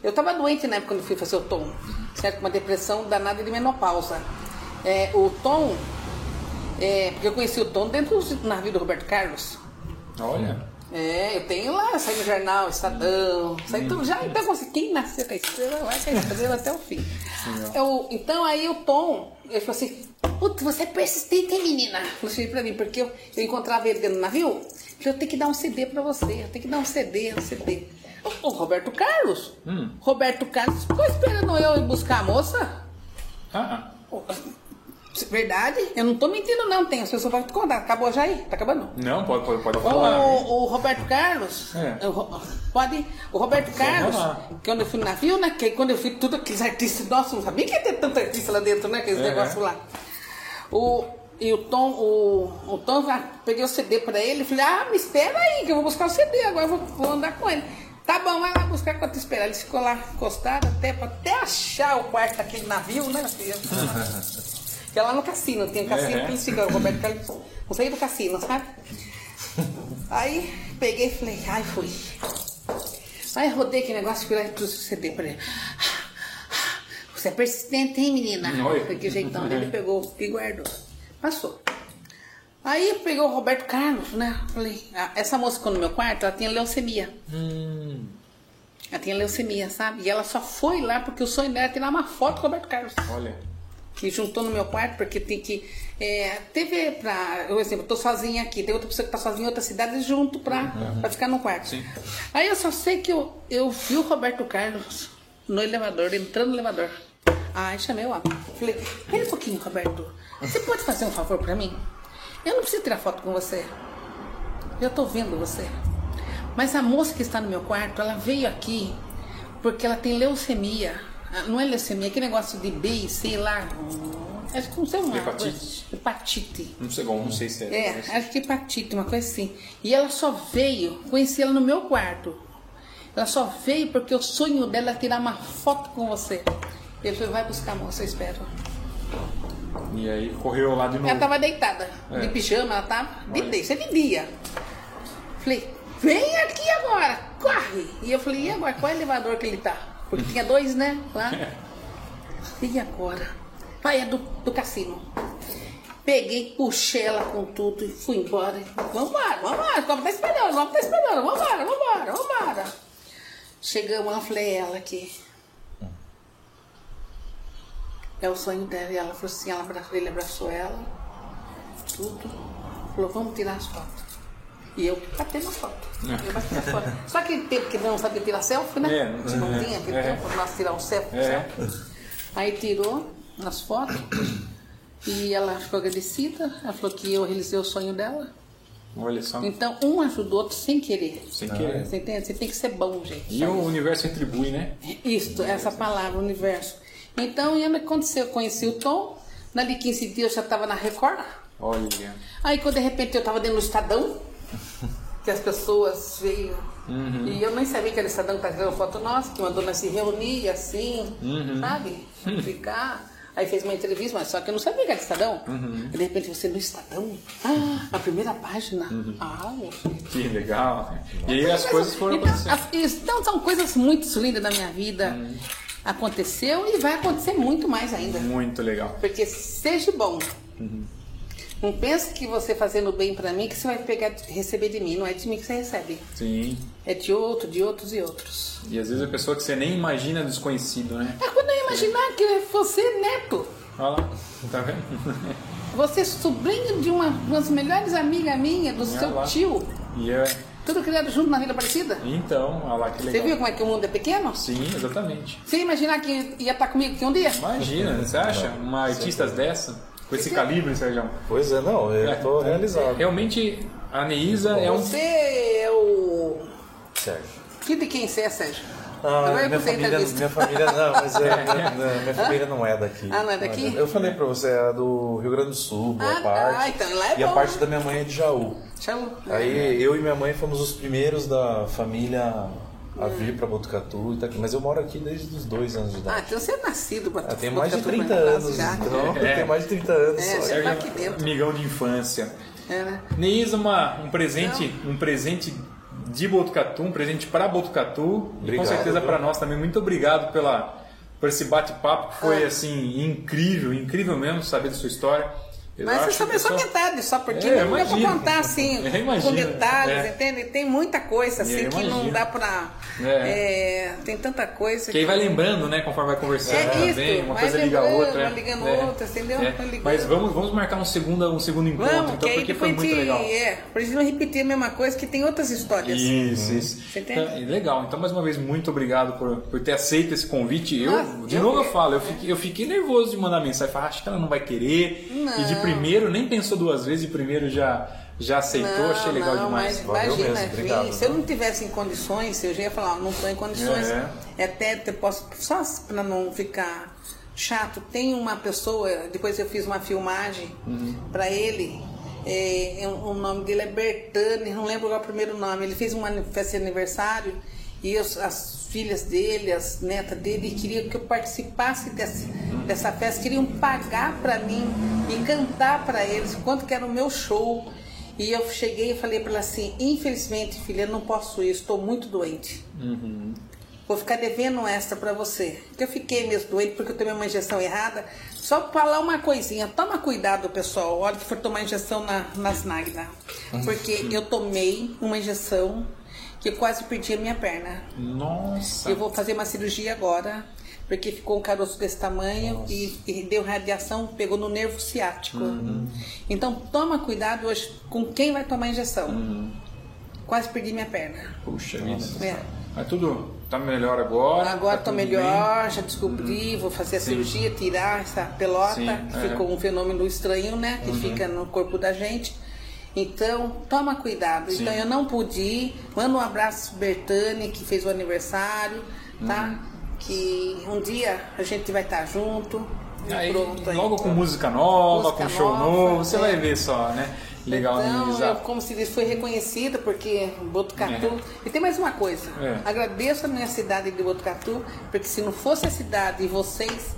Eu estava doente na época quando fui fazer o tom, certo? Com uma depressão danada de menopausa. É, o tom, é, porque eu conheci o Tom dentro do navio do Roberto Carlos. Olha. É, eu tenho lá, saí no jornal, Estadão, saí tudo já. Então, você, quem nasceu com a estrela, vai com a estrela até o fim. Eu, então, aí o Tom, ele falou assim: Putz, você é persistente, hein, menina? Falou assim pra mim, porque eu, eu encontrava ele dentro do navio. Eu tenho que dar um CD pra você, eu tenho que dar um CD, um CD. O, o Roberto Carlos. Roberto Carlos ficou esperando eu ir buscar a moça. Ah, Verdade? Eu não tô mentindo, não. Tem as pessoas vão te contar. Acabou já aí? Tá acabando? não, pode, pode, pode falar. O, o Roberto Carlos, É. o pode? O Roberto Carlos, quando eu fui no navio, né? Que quando eu fui, tudo aqueles artistas, nossa, não sabia que ia ter tanto artista lá dentro, né? Aqueles É. negócios lá. O, e o Tom, o, o Tom, já peguei o CD pra ele, falei, ah, me espera aí, que eu vou buscar o CD, agora eu vou, vou andar com ele. Tá bom, vai lá buscar enquanto esperar. Ele ficou lá encostado até, até achar o quarto daquele navio, né? [LAUGHS] Que é lá no cassino, tem um cassino Uhum. que eles ficam, Roberto Carlos, saí do cassino, sabe? Aí peguei e falei, ai fui. Aí rodei aquele negócio, fui lá e trouxe o CD pra ele. Você é persistente, hein, menina? Oi. Foi que jeitão. Ele pegou e guardou. Passou. Aí pegou o Roberto Carlos, né? Falei, ah, essa moça ficou no meu quarto, ela tinha leucemia. Hum, Ela tinha leucemia, sabe? E ela só foi lá porque o sonho dela era tirar uma foto com o Roberto Carlos. olha. Que juntou no meu quarto, porque tem que. É, teve pra. Eu, exemplo, eu tô sozinha aqui, tem outra pessoa que tá sozinha em outra cidade junto pra, pra ficar no quarto. Sim. Aí eu só sei que eu, eu vi o Roberto Carlos no elevador, entrando no elevador. Aí chamei o homem. Falei, pera um pouquinho, Roberto. Você pode fazer um favor pra mim? Eu não preciso tirar foto com você. Eu tô vendo você. Mas a moça que está no meu quarto, ela veio aqui porque ela tem leucemia. Não é leucemia, é aquele negócio de B e C lá. Acho que não sei uma Hepatite. Hepatite. Não sei bom, não sei se é. É, acho que hepatite, uma coisa assim. E ela só veio, conheci ela no meu quarto. Ela só veio porque o sonho dela é tirar uma foto com você. Ele falou, vai buscar a moça, eu espero. E aí correu lá de novo. Ela tava deitada, É. de pijama, ela tava. De isso é de dia. Falei, vem aqui agora, corre! E eu falei, e agora? Qual é o elevador que ele tá? Porque tinha dois, né? Lá. E agora? Vai, é do, do cassino. Peguei, puxei ela com tudo e fui embora. Vambora, vambora, o homem tá esperando, o homem tá esperando, vambora, vambora, vambora. Chegamos lá, falei, ela aqui. É o sonho dela. E ela falou assim, ela ele abraçou ela, tudo. Falou, vamos tirar as fotos. E eu catei uma foto. Eu bati as fotos. Só aquele tempo que não sabia tirar selfie, né? É, não tinha aquele é. tempo para nós tirar um selfie. É. Aí tirou as fotos e ela ficou agradecida. Ela falou que eu realizei o sonho dela. Olha só. Então, um ajuda o outro sem querer. Sem querer. Você entende? Você tem que ser bom, gente. E o universo retribui, né? Isto, essa palavra, universo. Então, e que aconteceu? Eu conheci o Tom. Dali 15 dias eu já estava na Record. Olha. Aí, quando de repente eu estava dentro do Estadão, que as pessoas veio. E eu nem sabia que era Estadão que estava tirando foto nossa, que mandou nós se reunir assim, sabe? Ficar. Aí fez uma entrevista, mas só que eu não sabia que era Estadão. E de repente você no Estadão. Ah, a primeira página. Ah, meu filho. Que legal. E aí as coisas foram Então, acontecendo. Então, são coisas muito lindas da minha vida. Aconteceu e vai acontecer muito mais ainda. Muito legal. Porque seja bom. Não pense que você fazendo bem pra mim que você vai pegar receber de mim. Não é de mim que você recebe. Sim. É de outro, de outros e outros. E às vezes a pessoa que você nem imagina desconhecido, né? É quando eu imaginar que você é neto. Olha lá. Tá vendo? [LAUGHS] Você é sobrinho de uma, uma das melhores amigas minhas, do Olha seu lá. tio. E é. Tudo criado junto na Vila Aparecida. Então, olha lá que Você legal. viu como é que o mundo é pequeno? Sim, exatamente. Você ia imaginar que ia estar comigo aqui um dia? Imagina, você acha? Uma artista dessa, com esse calibre, Sérgio? Pois é, não, eu tô realizado. Realmente, a Neísa é um. Você é o. Sérgio. Que de quem você é, Sérgio? Ah, Agora eu minha a família, minha família não, mas é, [LAUGHS] minha, minha- família não é daqui. Ah, não é daqui? Eu falei pra você, é do Rio Grande do Sul, boa Ah, tá. parte. então lá é e a bom. parte da minha mãe é de Jaú. Tchau. Aí eu e minha mãe fomos os primeiros da família a vir pra Botucatu e tá aqui. Mas eu moro aqui desde os dois anos de Ah, idade. então você é nascido pra Eu tenho mais de Botucatu, 30 pra anos, já. então É. eu tenho mais de 30 anos É, só. tá aqui dentro. amigão de infância. É, né? Neísa, uma, um presente, um presente de Botucatu, um presente para Botucatu e com Obrigado, certeza para nós também. Muito obrigado pela por esse bate-papo que foi Ah. assim incrível, incrível mesmo saber da sua história. Mas você sabe só só- metade, só porque É, não dá imagino. contar assim, [LAUGHS] com detalhes, é. entende? Tem muita coisa assim Eu que não dá pra. É. é, tem tanta coisa. Que aí vai lembrando, né, conforme vai conversando É isso, também, uma coisa liga a outra. vai ligando é. outra, entendeu? É. Mas vamos, vamos marcar um segundo, um segundo encontro, Vamos, então, porque foi muito de, legal. é, pra gente não repetir a mesma coisa, que tem outras histórias. Isso, isso. Você entende? Então, legal. Então, mais uma vez, muito obrigado por, por ter aceito esse convite. Eu, Nossa, de novo, eu falo, eu fiquei, eu fiquei nervoso de mandar mensagem. Falei, acho que ela não vai querer. Não. E de primeiro, nem pensou duas vezes, de primeiro já, já aceitou. Achei legal não, demais. Mas Valeu imagina, mesmo, filho, obrigado, se eu viu? não tivesse em condições, eu já ia falar, não estou em condições. É. É. Até eu posso, só para não ficar chato, tem uma pessoa, depois eu fiz uma filmagem Uhum. para ele. é, é, o nome dele é Bertani, não lembro qual é o primeiro nome. Ele fez uma festa de aniversário e os- as filhas dele, as netas dele, queriam que eu participasse desse, dessa festa, queriam pagar para mim e cantar para eles quanto que era o meu show. E eu cheguei e falei para ela assim: infelizmente, filha, não posso ir, estou muito doente. Vou ficar devendo extra para você. Que eu fiquei mesmo doente porque eu tomei uma injeção errada. Só pra falar uma coisinha, toma cuidado, pessoal, hora que for tomar injeção na, nas Nagda. Porque eu tomei uma injeção que quase perdi a minha perna. Nossa. Eu vou fazer uma cirurgia agora, porque ficou um caroço desse tamanho e, e deu radiação, pegou no nervo ciático. Então toma cuidado hoje com quem vai tomar injeção. Quase perdi minha perna. Puxa vida. É. Mas tudo tá melhor agora. Agora tá tô melhor, já descobri, vou fazer a Sim. cirurgia, tirar essa pelota, Sim, que é. Uhum. ficou um fenômeno estranho, né? Que fica no corpo da gente. Então, toma cuidado. Sim. Então, eu não pude ir. Manda um abraço pro Bertani, que fez o aniversário, tá? Que um dia a gente vai estar junto. Aí, pronto. aí. logo com música nova, Música com show nova, novo, você é. vai ver só, né? Legal, então, eu, como se diz, foi reconhecida porque Botucatu. É. E tem mais uma coisa. É. Agradeço a minha cidade de Botucatu, porque se não fosse a cidade e vocês,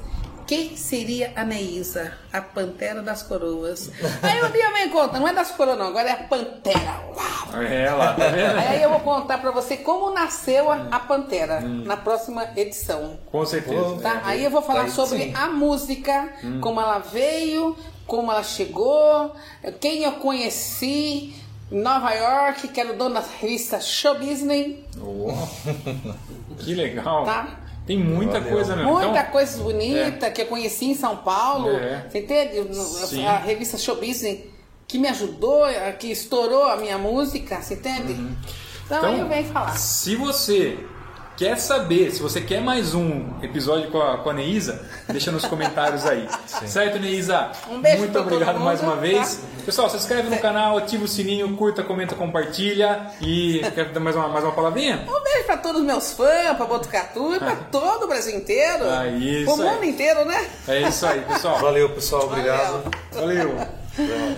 quem seria a Neísa, a Pantera das Coroas? Aí um dia vem conta, não é das coroas não, agora é a Pantera. Uau! É ela, tá vendo? Aí eu vou contar pra você como nasceu a, a Pantera Hum. na próxima edição. Com certeza. Tá? Aí eu vou falar Aí sobre sim. a música, Hum. como ela veio, como ela chegou, quem eu conheci em Nova York, que era o dono da revista Show Business, Oh, [LAUGHS] que legal. tá? Tem muita Valeu. coisa mesmo. Muita Então, coisa bonita que eu conheci em São Paulo. É. Você entende? Sim. A revista Show Business que me ajudou, que estourou a minha música, você entende? Então, aí eu venho falar. se você quer saber, se você quer mais um episódio com a, com a Neísa, deixa nos comentários aí. [LAUGHS] Certo, Neísa? Um beijo Muito obrigado mundo, mais uma tá? vez. Pessoal, se inscreve no canal, ativa o sininho, curta, comenta, compartilha. E quer dar mais uma, mais uma palavrinha? Um beijo pra todos os meus fãs, pra Botucatu e pra todo o Brasil inteiro. Ah, isso Pro aí. mundo inteiro, né? É isso aí, pessoal. Valeu, pessoal. Obrigado. Valeu. Valeu.